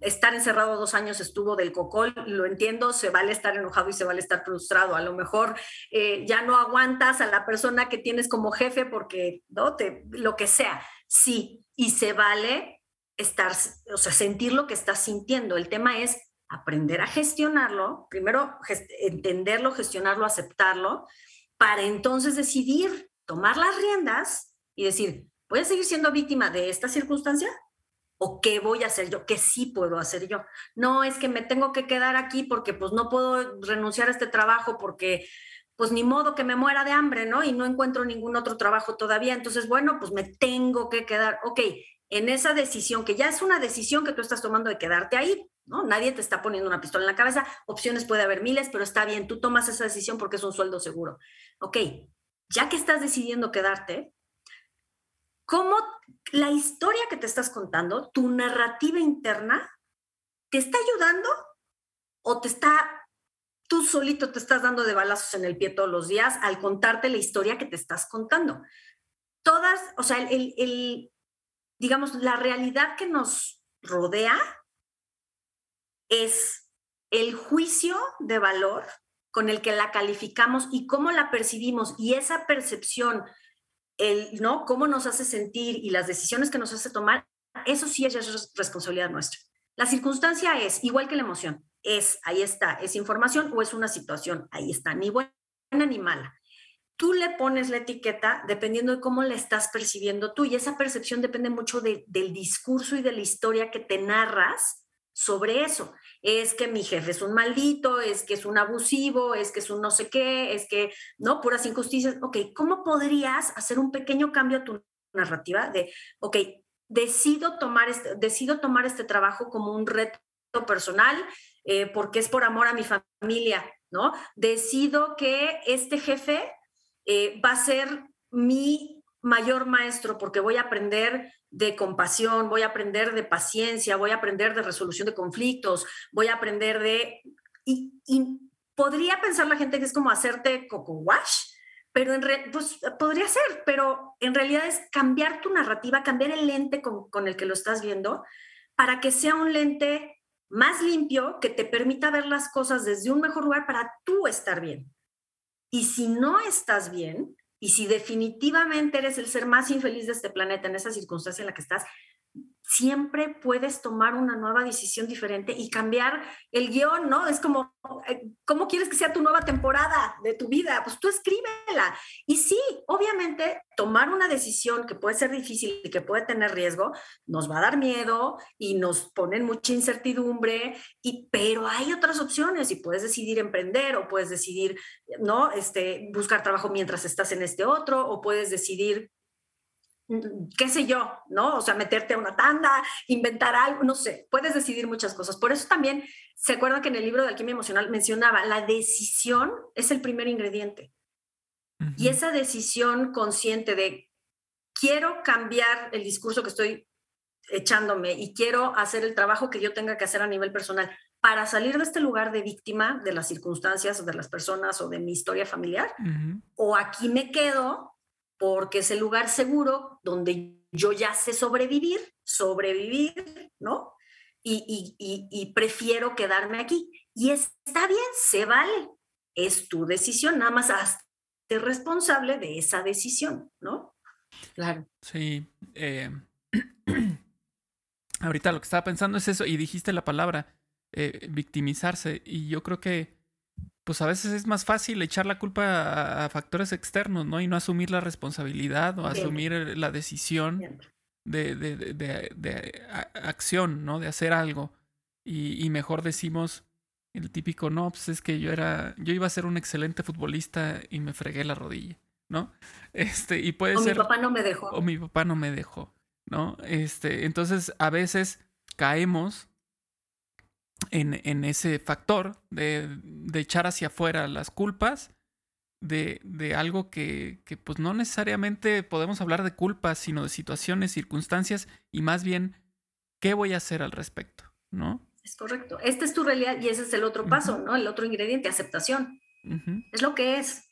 estar encerrado dos años estuvo del cocol, lo entiendo, se vale estar enojado y se vale estar frustrado. A lo mejor eh, ya no aguantas a la persona que tienes como jefe porque, ¿no? Te, lo que sea, sí, y se vale estar, o sea, sentir lo que estás sintiendo. El tema es aprender a gestionarlo, primero gest entenderlo, gestionarlo, aceptarlo, para entonces decidir, tomar las riendas y decir, ¿voy a seguir siendo víctima de esta circunstancia? o qué voy a hacer yo, qué sí puedo hacer yo. No es que me tengo que quedar aquí porque pues no puedo renunciar a este trabajo porque pues ni modo que me muera de hambre, ¿no? Y no encuentro ningún otro trabajo todavía. Entonces, bueno, pues me tengo que quedar. Ok, en esa decisión, que ya es una decisión que tú estás tomando de quedarte ahí, ¿no? Nadie te está poniendo una pistola en la cabeza. Opciones puede haber miles, pero está bien, tú tomas esa decisión porque es un sueldo seguro. Ok, ya que estás decidiendo quedarte, cómo la historia que te estás contando, tu narrativa interna, te está ayudando o te está, tú solito te estás dando de balazos en el pie todos los días al contarte la historia que te estás contando. Todas, o sea, el, el digamos, la realidad que nos rodea es el juicio de valor con el que la calificamos y cómo la percibimos y esa percepción, el, ¿no? Cómo nos hace sentir y las decisiones que nos hace tomar, eso sí es responsabilidad nuestra. La circunstancia es, igual que la emoción, es, ahí está, es información o es una situación, ahí está, ni buena ni mala. Tú le pones la etiqueta dependiendo de cómo la estás percibiendo tú y esa percepción depende mucho del discurso y de la historia que te narras sobre eso es que mi jefe es un maldito, es que es un abusivo, es que es un no sé qué, es que, ¿no? Puras injusticias. Ok, ¿cómo podrías hacer un pequeño cambio a tu narrativa de, ok, decido tomar este, decido tomar este trabajo como un reto personal eh, porque es por amor a mi familia, ¿no? Decido que este jefe eh, va a ser mi mayor maestro porque voy a aprender de compasión, voy a aprender de paciencia, voy a aprender de resolución de conflictos, voy a aprender de... Y, podría pensar la gente que es como hacerte coco wash, pero en pues podría ser, pero en realidad es cambiar tu narrativa, cambiar el lente con el que lo estás viendo para que sea un lente más limpio que te permita ver las cosas desde un mejor lugar para tú estar bien. Y si no estás bien, y si definitivamente eres el ser más infeliz de este planeta en esa circunstancia en la que estás, siempre puedes tomar una nueva decisión diferente y cambiar el guion, ¿no? Es como, eh, ¿cómo quieres que sea tu nueva temporada de tu vida? Pues tú escríbela. Y sí, obviamente, tomar una decisión que puede ser difícil y que puede tener riesgo, nos va a dar miedo y nos ponen mucha incertidumbre, y, pero hay otras opciones y puedes decidir emprender o puedes decidir, ¿no? Este, buscar trabajo mientras estás en este otro o puedes decidir qué sé yo, ¿no? O sea, meterte a una tanda, inventar algo, no sé, puedes decidir muchas cosas. Por eso también, ¿se acuerdan que en el libro de Alquimia Emocional mencionaba, la decisión es el primer ingrediente? Y esa decisión consciente de, quiero cambiar el discurso que estoy echándome y quiero hacer el trabajo que yo tenga que hacer a nivel personal para salir de este lugar de víctima de las circunstancias o de las personas o de mi historia familiar, o aquí me quedo porque es el lugar seguro donde yo ya sé sobrevivir, sobrevivir, ¿no? Y, prefiero quedarme aquí. Y está bien, se vale. Es tu decisión, nada más hazte responsable de esa decisión, ¿no? Claro. Sí. Eh, <clears throat> ahorita lo que estaba pensando es eso, y dijiste la palabra eh, victimizarse, y yo creo que pues a veces es más fácil echar la culpa a, factores externos, ¿no? Y no asumir la responsabilidad o asumir la decisión de, de, de, acción, ¿no? De hacer algo. Y, mejor decimos el típico, no, pues es que yo era, yo iba a ser un excelente futbolista y me fregué la rodilla, ¿no? <laughs> Este, y puede o ser... mi papá no me dejó. O mi papá no me dejó, ¿no? Este, entonces a veces caemos en, ese factor de, echar hacia afuera las culpas de, de algo que, que, pues no necesariamente podemos hablar de culpas, sino de situaciones, circunstancias y más bien qué voy a hacer al respecto, ¿no? Es correcto. Esta es tu realidad y ese es el otro paso, ¿no? El otro ingrediente, aceptación. Es lo que es.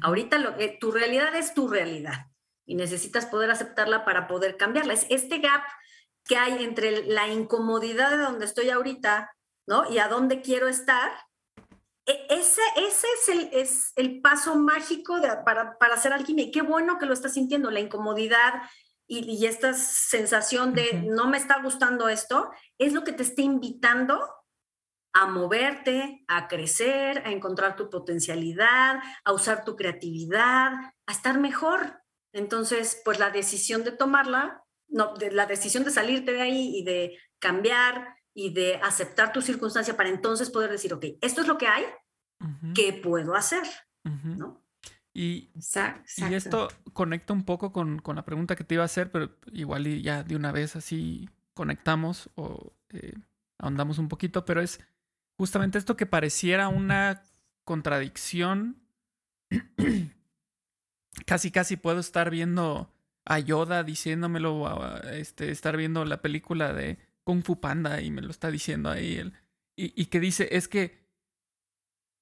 Ahorita lo, tu realidad es tu realidad y necesitas poder aceptarla para poder cambiarla. Es este gap que hay entre la incomodidad de donde estoy ahorita ¿no? Y a dónde quiero estar. E, ese, ese es, el, es el paso mágico para, para hacer alquimia. Y qué bueno que lo estás sintiendo, la incomodidad y, esta sensación de no me está gustando esto, es lo que te está invitando a moverte, a crecer, a encontrar tu potencialidad, a usar tu creatividad, a estar mejor. Entonces, pues la decisión de tomarla, no, de, la decisión de salirte de ahí y de cambiar y de aceptar tu circunstancia para entonces poder decir, ok, esto es lo que hay, ¿qué puedo hacer? ¿No? Y, y, esto conecta un poco con, con, la pregunta que te iba a hacer, pero igual y ya de una vez así conectamos o eh, ahondamos un poquito, pero es justamente esto que pareciera una contradicción. <clears throat> casi, casi puedo estar viendo a Yoda diciéndomelo, este, estar viendo la película de Kung Fu Panda y me lo está diciendo ahí. Él, y, y que dice, es que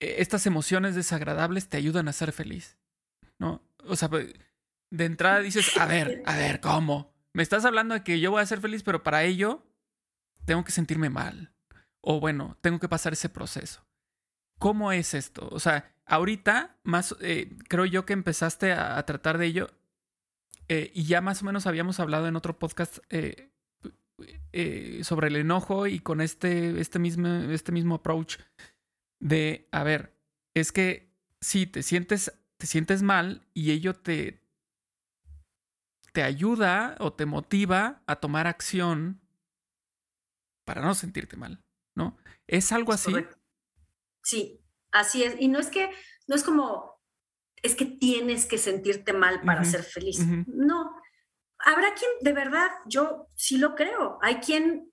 e, estas emociones desagradables te ayudan a ser feliz. ¿No? O sea, pues, de entrada dices, a ver, a ver, ¿cómo? Me estás hablando de que yo voy a ser feliz, pero para ello tengo que sentirme mal. O bueno, tengo que pasar ese proceso. ¿Cómo es esto? O sea, ahorita más eh, creo yo que empezaste a, tratar de ello eh, y ya más o menos habíamos hablado en otro podcast eh, sobre el enojo y con este, este, mismo, este mismo approach de, a ver, es que si te sientes, te sientes mal y ello te, te ayuda o te motiva a tomar acción para no sentirte mal, ¿no? ¿Es algo así? Sí, así es. Y no es que, no es como, es que tienes que sentirte mal para ser feliz. No. Habrá quien, de verdad, yo sí lo creo. Hay quien,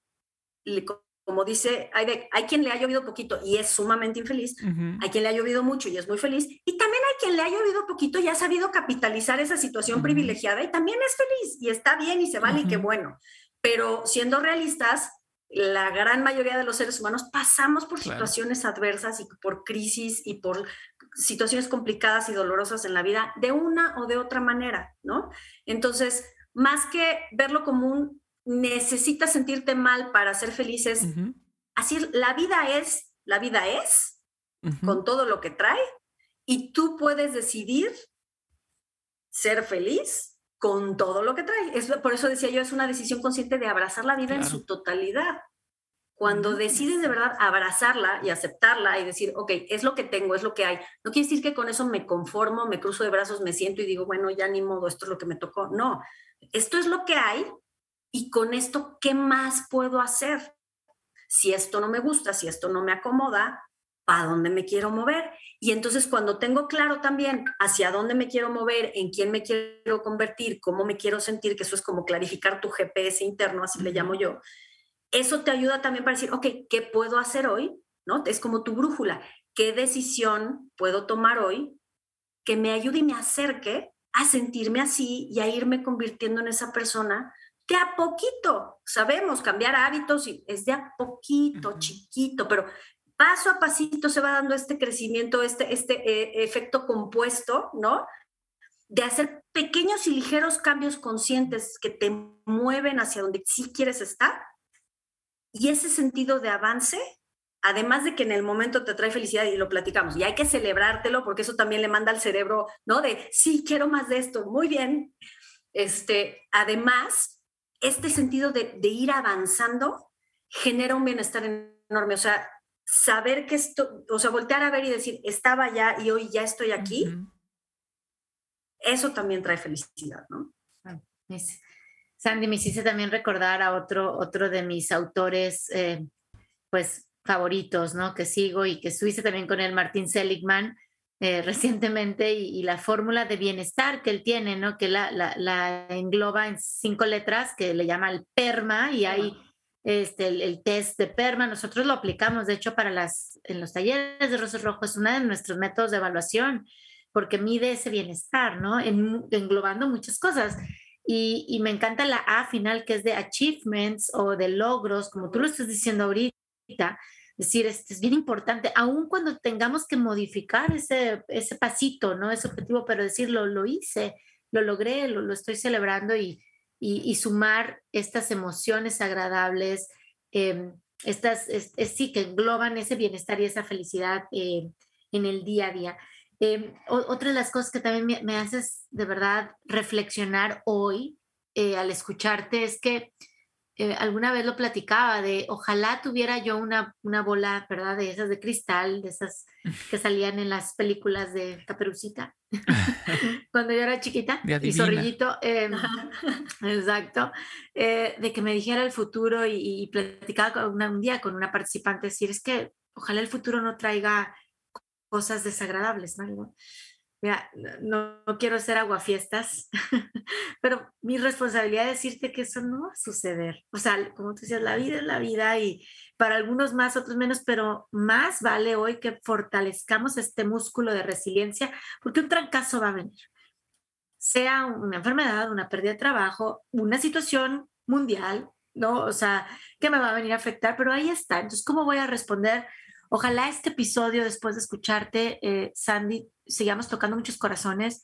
como dice, hay, hay quien le ha llovido poquito y es sumamente infeliz. Hay quien le ha llovido mucho y es muy feliz. Y también hay quien le ha llovido poquito y ha sabido capitalizar esa situación privilegiada y también es feliz y está bien y se vale y qué bueno. Pero siendo realistas, la gran mayoría de los seres humanos pasamos por situaciones adversas y por crisis y por situaciones complicadas y dolorosas en la vida de una o de otra manera, ¿no? Entonces, más que verlo como un necesitas sentirte mal para ser felices, así la vida es, la vida es, con todo lo que trae, y tú puedes decidir ser feliz con todo lo que trae. Es, por eso decía yo, es una decisión consciente de abrazar la vida en su totalidad. Cuando decides de verdad abrazarla y aceptarla y decir, ok, es lo que tengo, es lo que hay, no quiere decir que con eso me conformo, me cruzo de brazos, me siento y digo, bueno, ya ni modo, esto es lo que me tocó. No, esto es lo que hay y con esto, ¿qué más puedo hacer? Si esto no me gusta, si esto no me acomoda, ¿para dónde me quiero mover? Y entonces cuando tengo claro también hacia dónde me quiero mover, en quién me quiero convertir, cómo me quiero sentir, que eso es como clarificar tu GPS interno, así le llamo yo, eso te ayuda también para decir, ok, ¿qué puedo hacer hoy? ¿No? Es como tu brújula. ¿Qué decisión puedo tomar hoy que me ayude y me acerque a sentirme así y a irme convirtiendo en esa persona que a poquito, sabemos, cambiar hábitos es de a poquito, chiquito, pero paso a pasito se va dando este crecimiento, este, este eh, efecto compuesto, ¿no? De hacer pequeños y ligeros cambios conscientes que te mueven hacia donde sí quieres estar. Y ese sentido de avance, además de que en el momento te trae felicidad y lo platicamos, y hay que celebrártelo porque eso también le manda al cerebro, ¿no? De, sí, quiero más de esto, muy bien. Este, además, este sentido de, de ir avanzando genera un bienestar enorme. O sea, saber que esto, o sea, voltear a ver y decir, estaba ya y hoy ya estoy aquí, eso también trae felicidad, ¿no? Sandy, me hiciste también recordar a otro, otro de mis autores, eh, pues, favoritos, ¿no? Que sigo y que estuviste también con él, Martín Seligman, eh, <laughs> recientemente, y, la fórmula de bienestar que él tiene, ¿no? Que la, la, la, engloba en cinco letras, que le llama el PERMA, y hay este, el, test de PERMA, nosotros lo aplicamos, de hecho, para las, en los talleres de Rosas Rojo, es uno de nuestros métodos de evaluación, porque mide ese bienestar, ¿no? englobando muchas cosas. Y, y, me encanta la A final, que es de achievements o de logros, como tú lo estás diciendo ahorita. Es decir, este es bien importante, aun cuando tengamos que modificar ese, ese pasito, ¿no? Ese objetivo, pero decirlo, lo hice, lo logré, lo, lo estoy celebrando y, y, sumar estas emociones agradables, em, estas, sí, que engloban ese bienestar y esa felicidad eh, en el día a día. Em, otra de las cosas que también me, haces de verdad reflexionar hoy eh, al escucharte es que eh, alguna vez lo platicaba de ojalá tuviera yo una, una bola, ¿verdad? De esas de cristal, de esas <laughs> que salían en las películas de Caperucita, <laughs> <laughs> cuando yo era chiquita y zorrillito, em, exacto, eh, de que me dijera el futuro y, platicaba un día con una participante, decir, es que ojalá el futuro no traiga cosas desagradables, ¿no? Mira, no, quiero ser aguafiestas, <laughs> pero mi responsabilidad es decirte que eso no va a suceder. O sea, como tú decías, la vida es la vida y para algunos más, otros menos, pero más vale hoy que fortalezcamos este músculo de resiliencia porque un trancazo va a venir. sea una enfermedad, una pérdida de trabajo, una situación mundial, ¿no? O sea, que me va a venir a afectar, pero ahí está. Entonces, ¿cómo voy a responder? Ojalá este episodio, después de escucharte, eh, Sandy, sigamos tocando muchos corazones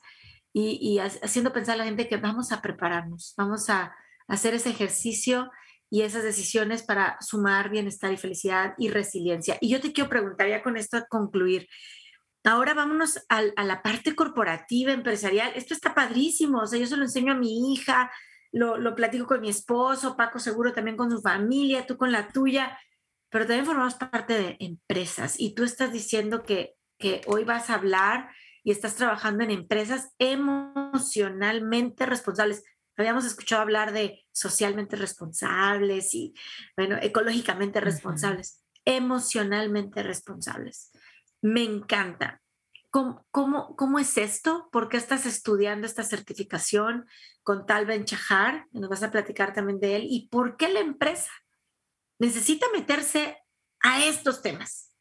y, haciendo pensar a la gente que vamos a prepararnos, vamos a hacer ese ejercicio y esas decisiones para sumar bienestar y felicidad y resiliencia. Y yo te quiero preguntar, ya con esto a concluir, ahora vámonos a, a, la parte corporativa, empresarial. Esto está padrísimo, o sea, yo se lo enseño a mi hija, lo, lo platico con mi esposo, Paco seguro también con su familia, tú con la tuya, pero también formamos parte de empresas y tú estás diciendo que, que hoy vas a hablar y estás trabajando en empresas emocionalmente responsables. Habíamos escuchado hablar de socialmente responsables y, bueno, ecológicamente responsables, emocionalmente responsables. Me encanta. ¿Cómo, cómo, cómo es esto? ¿Por qué estás estudiando esta certificación con Tal Ben Chahar? Nos vas a platicar también de él. ¿Y por qué la empresa necesita meterse a estos temas?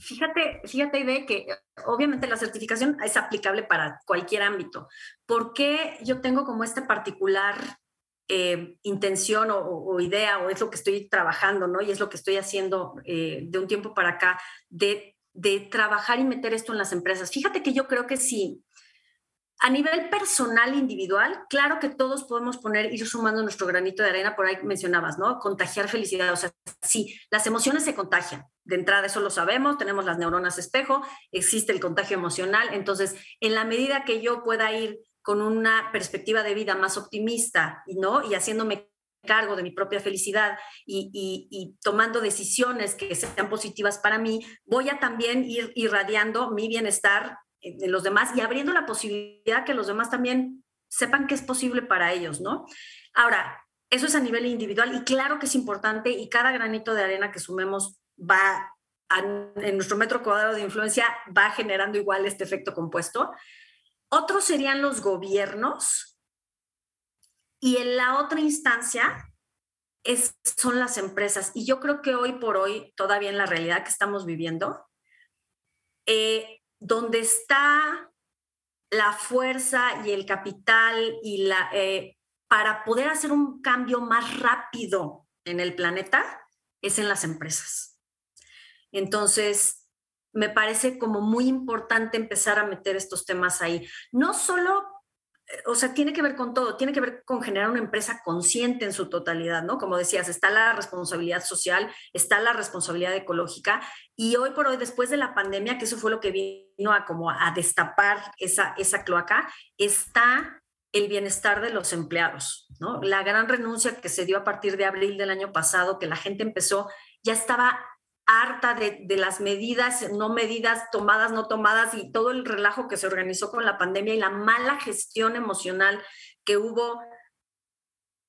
Fíjate, fíjate, Ide, que obviamente la certificación es aplicable para cualquier ámbito. ¿Por qué yo tengo como esta particular eh, intención o, idea, o es lo que estoy trabajando, ¿no? Y es lo que estoy haciendo eh, de un tiempo para acá, de, de trabajar y meter esto en las empresas. Fíjate que yo creo que sí, a nivel personal, individual, claro que todos podemos poner, ir sumando nuestro granito de arena, por ahí mencionabas, ¿no? Contagiar felicidad. O sea, sí, las emociones se contagian. De entrada, eso lo sabemos, tenemos las neuronas espejo, existe el contagio emocional. Entonces, en la medida que yo pueda ir con una perspectiva de vida más optimista, ¿no? Y haciéndome cargo de mi propia felicidad y, y, tomando decisiones que sean positivas para mí, voy a también ir irradiando mi bienestar de los demás y abriendo la posibilidad que los demás también sepan que es posible para ellos, ¿no? Ahora, eso es a nivel individual y claro que es importante y cada granito de arena que sumemos va en nuestro metro cuadrado de influencia va generando igual este efecto compuesto. Otros serían los gobiernos y en la otra instancia es, son las empresas. Y yo creo que hoy por hoy, todavía en la realidad que estamos viviendo, eh, donde está la fuerza y el capital y la, eh, para poder hacer un cambio más rápido en el planeta es en las empresas. Entonces, me parece como muy importante empezar a meter estos temas ahí. No solo o sea, tiene que ver con todo, tiene que ver con generar una empresa consciente en su totalidad, ¿no? Como decías, está la responsabilidad social, está la responsabilidad ecológica y hoy por hoy, después de la pandemia, que eso fue lo que vino a como a destapar esa, esa cloaca, está el bienestar de los empleados, ¿no? La gran renuncia que se dio a partir de abril del año pasado, que la gente empezó, ya estaba harta de, las medidas, no medidas, tomadas, no tomadas y todo el relajo que se organizó con la pandemia y la mala gestión emocional que hubo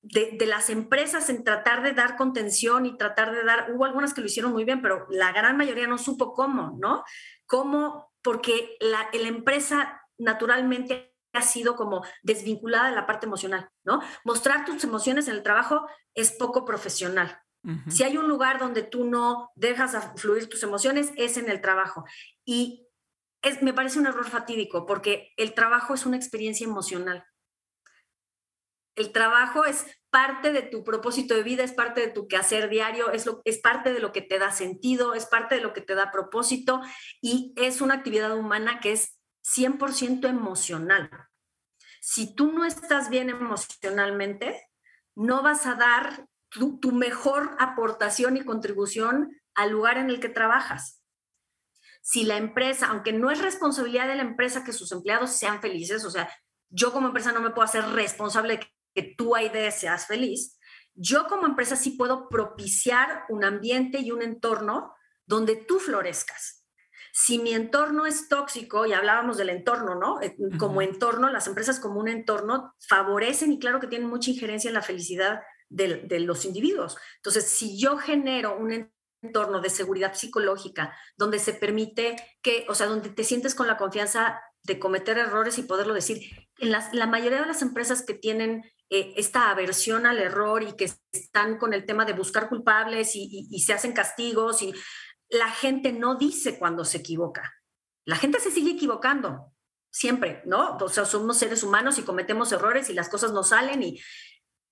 de, las empresas en tratar de dar contención y tratar de dar, hubo algunas que lo hicieron muy bien, pero la gran mayoría no supo cómo, ¿no? Cómo, porque la, la empresa naturalmente ha sido como desvinculada de la parte emocional, ¿no? Mostrar tus emociones en el trabajo es poco profesional, si hay un lugar donde tú no dejas fluir tus emociones, es en el trabajo. Y es, me parece un error fatídico porque el trabajo es una experiencia emocional. El trabajo es parte de tu propósito de vida, es parte de tu quehacer diario, es, lo, es parte de lo que te da sentido, es parte de lo que te da propósito y es una actividad humana que es 100% emocional. Si tú no estás bien emocionalmente, no vas a dar tu, mejor aportación y contribución al lugar en el que trabajas. Si la empresa, aunque no es responsabilidad de la empresa que sus empleados sean felices, o sea, yo como empresa no me puedo hacer responsable de que tú, idea seas feliz, yo como empresa sí puedo propiciar un ambiente y un entorno donde tú florezcas. Si mi entorno es tóxico, y hablábamos del entorno, ¿no? Eh, como entorno, las empresas como un entorno favorecen y claro que tienen mucha injerencia en la felicidad de, los individuos. Entonces, si yo genero un entorno de seguridad psicológica donde se permite que, o sea, donde te sientes con la confianza de cometer errores y poderlo decir, en la mayoría de las empresas que tienen eh, esta aversión al error y que están con el tema de buscar culpables y, y se hacen castigos y la gente no dice cuando se equivoca. La gente se sigue equivocando, siempre, ¿no? O sea, somos seres humanos y cometemos errores y las cosas no salen, y,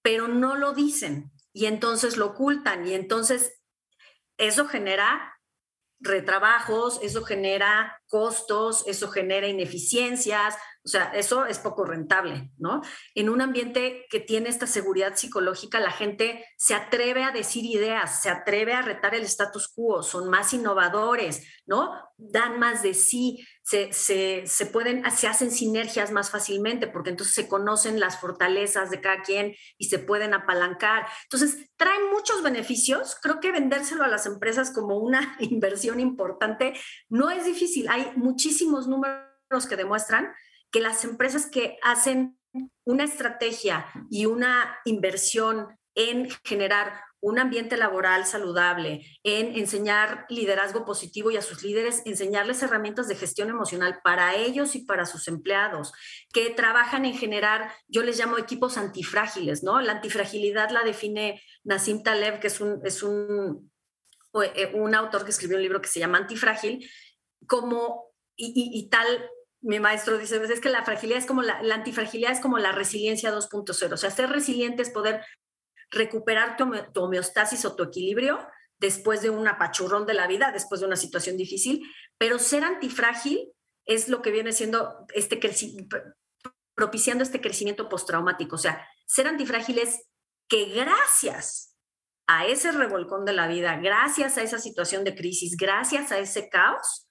pero no lo dicen y entonces lo ocultan y entonces eso genera retrabajos, eso genera costos, eso genera ineficiencias, o sea, eso es poco rentable, ¿no? En un ambiente que tiene esta seguridad psicológica, la gente se atreve a decir ideas, se atreve a retar el status quo, son más innovadores, ¿no? Dan más de sí, se, se, pueden, se hacen sinergias más fácilmente porque entonces se conocen las fortalezas de cada quien y se pueden apalancar. Entonces, traen muchos beneficios. Creo que vendérselo a las empresas como una <laughs> inversión importante no es difícil. Hay muchísimos números que demuestran que las empresas que hacen una estrategia y una inversión en generar un ambiente laboral saludable, en enseñar liderazgo positivo y a sus líderes, enseñarles herramientas de gestión emocional para ellos y para sus empleados, que trabajan en generar, yo les llamo equipos antifrágiles, ¿no? La antifragilidad la define Nassim Taleb, que es un, es un, eh, un autor que escribió un libro que se llama Antifrágil, como, y, y tal mi maestro dice, pues, es que la fragilidad es como la, antifragilidad es como la resiliencia 2.0. O sea, ser resiliente es poder recuperar tu, homeostasis o tu equilibrio después de un apachurrón de la vida, después de una situación difícil, pero ser antifrágil es lo que viene siendo este propiciando este crecimiento postraumático. O sea, ser antifrágil es que gracias a ese revolcón de la vida, gracias a esa situación de crisis, gracias a ese caos,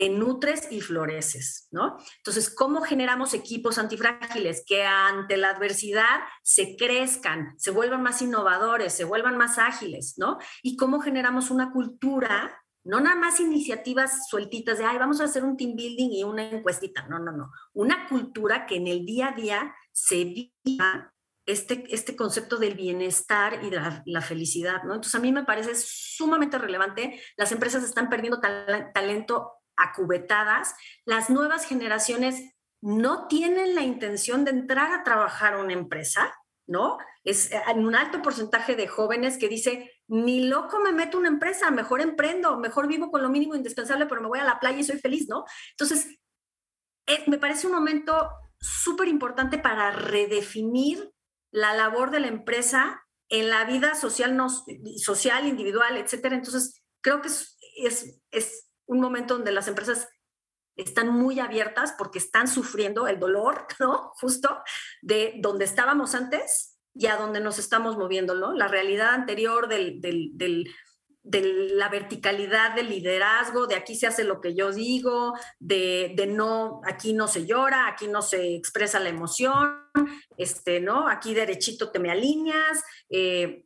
nutres y floreces, ¿no? Entonces, ¿cómo generamos equipos antifrágiles que ante la adversidad se crezcan, se vuelvan más innovadores, se vuelvan más ágiles, ¿no? Y cómo generamos una cultura, no nada más iniciativas sueltitas de, ay, vamos a hacer un team building y una encuestita, no, no, no, una cultura que en el día a día se viva este, este concepto del bienestar y de la, felicidad, ¿no? Entonces a mí me parece sumamente relevante. Las empresas están perdiendo talento acubetadas, las nuevas generaciones no tienen la intención de entrar a trabajar a una empresa, ¿no? Es eh, un alto porcentaje de jóvenes que dice, ni loco me meto a una empresa, mejor emprendo, mejor vivo con lo mínimo indispensable, pero me voy a la playa y soy feliz, ¿no? Entonces, eh, me parece un momento súper importante para redefinir la labor de la empresa en la vida social, no, social individual, etcétera. Entonces, creo que es, es, es un momento donde las empresas están muy abiertas porque están sufriendo el dolor, <laughs> ¿no? Justo de donde estábamos antes y a donde nos estamos moviendo, ¿no? La realidad anterior del, de la verticalidad del liderazgo, de aquí se hace lo que yo digo, de, no, aquí no se llora, aquí no se expresa la emoción, este, ¿no? Aquí derechito te me alineas, eh,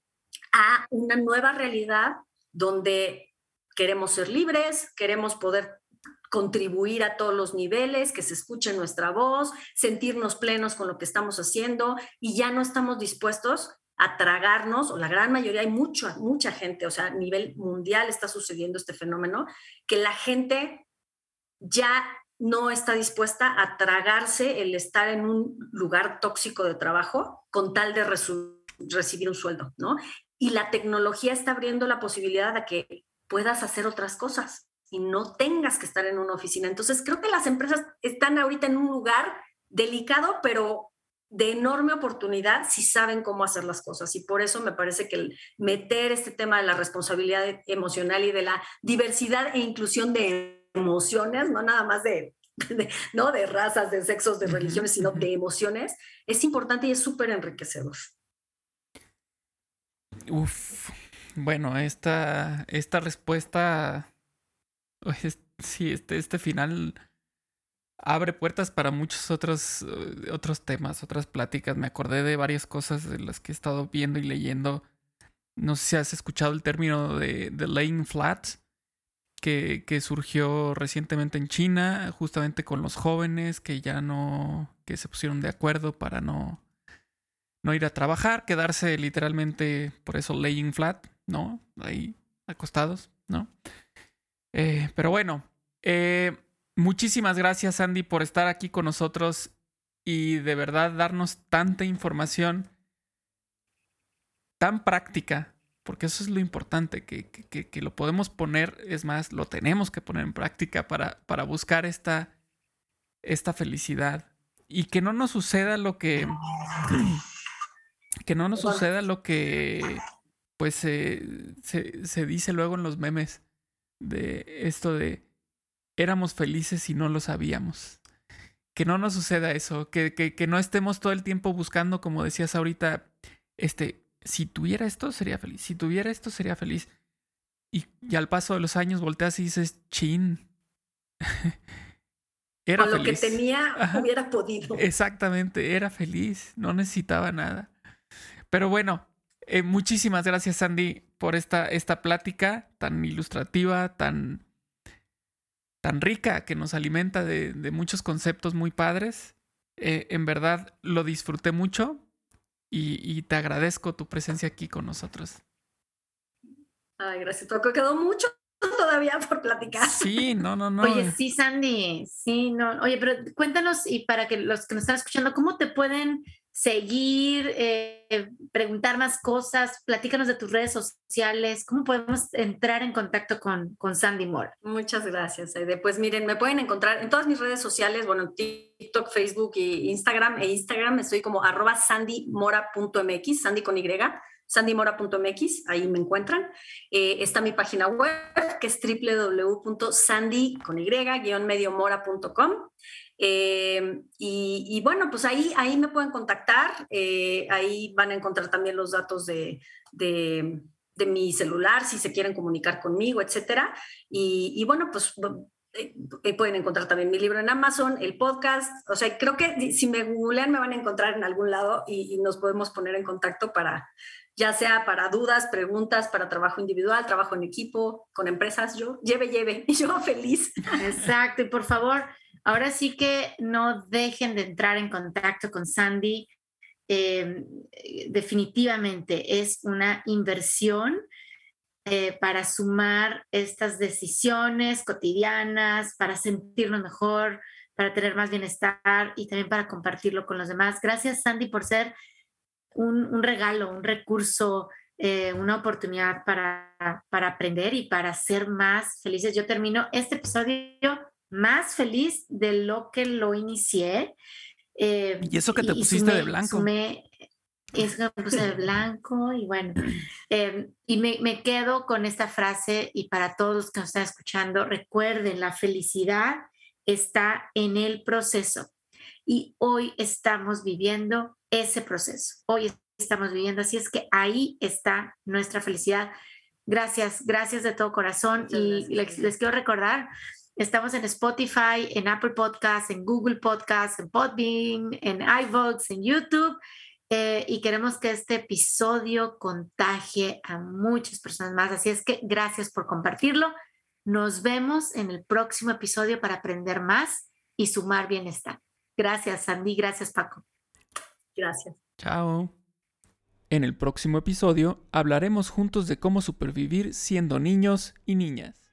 a una nueva realidad donde queremos ser libres, queremos poder contribuir a todos los niveles, que se escuche nuestra voz, sentirnos plenos con lo que estamos haciendo y ya no estamos dispuestos a tragarnos, o la gran mayoría, hay mucha, mucha gente, o sea, a nivel mundial está sucediendo este fenómeno, que la gente ya no está dispuesta a tragarse el estar en un lugar tóxico de trabajo con tal de recibir un sueldo, ¿no? Y la tecnología está abriendo la posibilidad de que puedas hacer otras cosas y no tengas que estar en una oficina. Entonces, creo que las empresas están ahorita en un lugar delicado, pero de enorme oportunidad si saben cómo hacer las cosas. Y por eso me parece que el meter este tema de la responsabilidad emocional y de la diversidad e inclusión de emociones, no nada más de, <laughs> no de razas, de sexos, de religiones, sino de emociones, es importante y es súper enriquecedor. Uf, bueno, esta, esta respuesta, <laughs> sí, este, este final abre puertas para muchos otros, eh, otros temas, otras pláticas. Me acordé de varias cosas de las que he estado viendo y leyendo. No sé si has escuchado el término de, de laying flat, que, que surgió recientemente en China, justamente con los jóvenes que ya no, que se pusieron de acuerdo para no, no ir a trabajar, quedarse literalmente, por eso laying flat, ¿no? Ahí acostados, ¿no? Eh, pero bueno, eh, muchísimas gracias Andy por estar aquí con nosotros y de verdad darnos tanta información tan práctica, porque eso es lo importante, que, que, lo podemos poner, es más, lo tenemos que poner en práctica para, para buscar esta, esta felicidad y que no nos suceda lo que <clears throat> que no nos suceda lo que pues se, se, dice luego en los memes de esto de éramos felices y no lo sabíamos. Que no nos suceda eso, que, que, que no estemos todo el tiempo buscando, como decías ahorita, este, si tuviera esto sería feliz, si tuviera esto sería feliz. Y, y al paso de los años volteas y dices, chin. <laughs> era Con lo que tenía hubiera podido. Exactamente, era feliz, no necesitaba nada. Pero bueno, eh, muchísimas gracias, Sandy, por esta, esta plática tan ilustrativa, tan, tan rica, que nos alimenta de, muchos conceptos muy padres. Eh, en verdad lo disfruté mucho y, te agradezco tu presencia aquí con nosotros. Ay, gracias, Toco. Quedó mucho todavía por platicar. Sí, no, no, no. Oye, sí, Sandy, sí, no. Oye, pero cuéntanos y para que los que nos están escuchando, ¿cómo te pueden seguir, eh, preguntar más cosas, platícanos de tus redes sociales, cómo podemos entrar en contacto con, con Sandy Mora. Muchas gracias, Aide. Pues miren, me pueden encontrar en todas mis redes sociales, bueno, TikTok, Facebook y Instagram. E Instagram estoy como arroba sandymora.mx, Sandy con Y, sandymora.mx, ahí me encuentran. Eh, está mi página web, que es www.sandy con y-mediomora.com. Eh, y, bueno, pues ahí, ahí me pueden contactar, eh, ahí van a encontrar también los datos de, de, mi celular, si se quieren comunicar conmigo, etcétera. Y, bueno, pues eh, pueden encontrar también mi libro en Amazon, el podcast, o sea, creo que si me googlean me van a encontrar en algún lado y, y nos podemos poner en contacto para, ya sea para dudas, preguntas, para trabajo individual, trabajo en equipo, con empresas, yo lleve, lleve, <laughs> yo feliz. Exacto, y por favor, Ahora sí que no dejen de entrar en contacto con Sandy. Em, definitivamente es una inversión eh, para sumar estas decisiones cotidianas, para sentirnos mejor, para tener más bienestar y también para compartirlo con los demás. Gracias, Sandy, por ser un, regalo, un recurso, eh, una oportunidad para, para aprender y para ser más felices. Yo termino este episodio más feliz de lo que lo inicié. Eh, y eso que te pusiste de blanco. Me, es que me puse de blanco y bueno, em, <clears throat> y me, me, quedo con esta frase y para todos los que nos están escuchando, recuerden, la felicidad está en el proceso y hoy estamos viviendo ese proceso, hoy estamos viviendo, así es que ahí está nuestra felicidad. Gracias, gracias de todo corazón y les, les quiero recordar Estamos en Spotify, en Apple Podcasts, en Google Podcasts, en Podbean, en iVoox, en YouTube. Eh, y queremos que este episodio contagie a muchas personas más. Así es que gracias por compartirlo. Nos vemos en el próximo episodio para aprender más y sumar bienestar. Gracias, Sandy. Gracias, Paco. Gracias. Chao. En el próximo episodio hablaremos juntos de cómo supervivir siendo niños y niñas.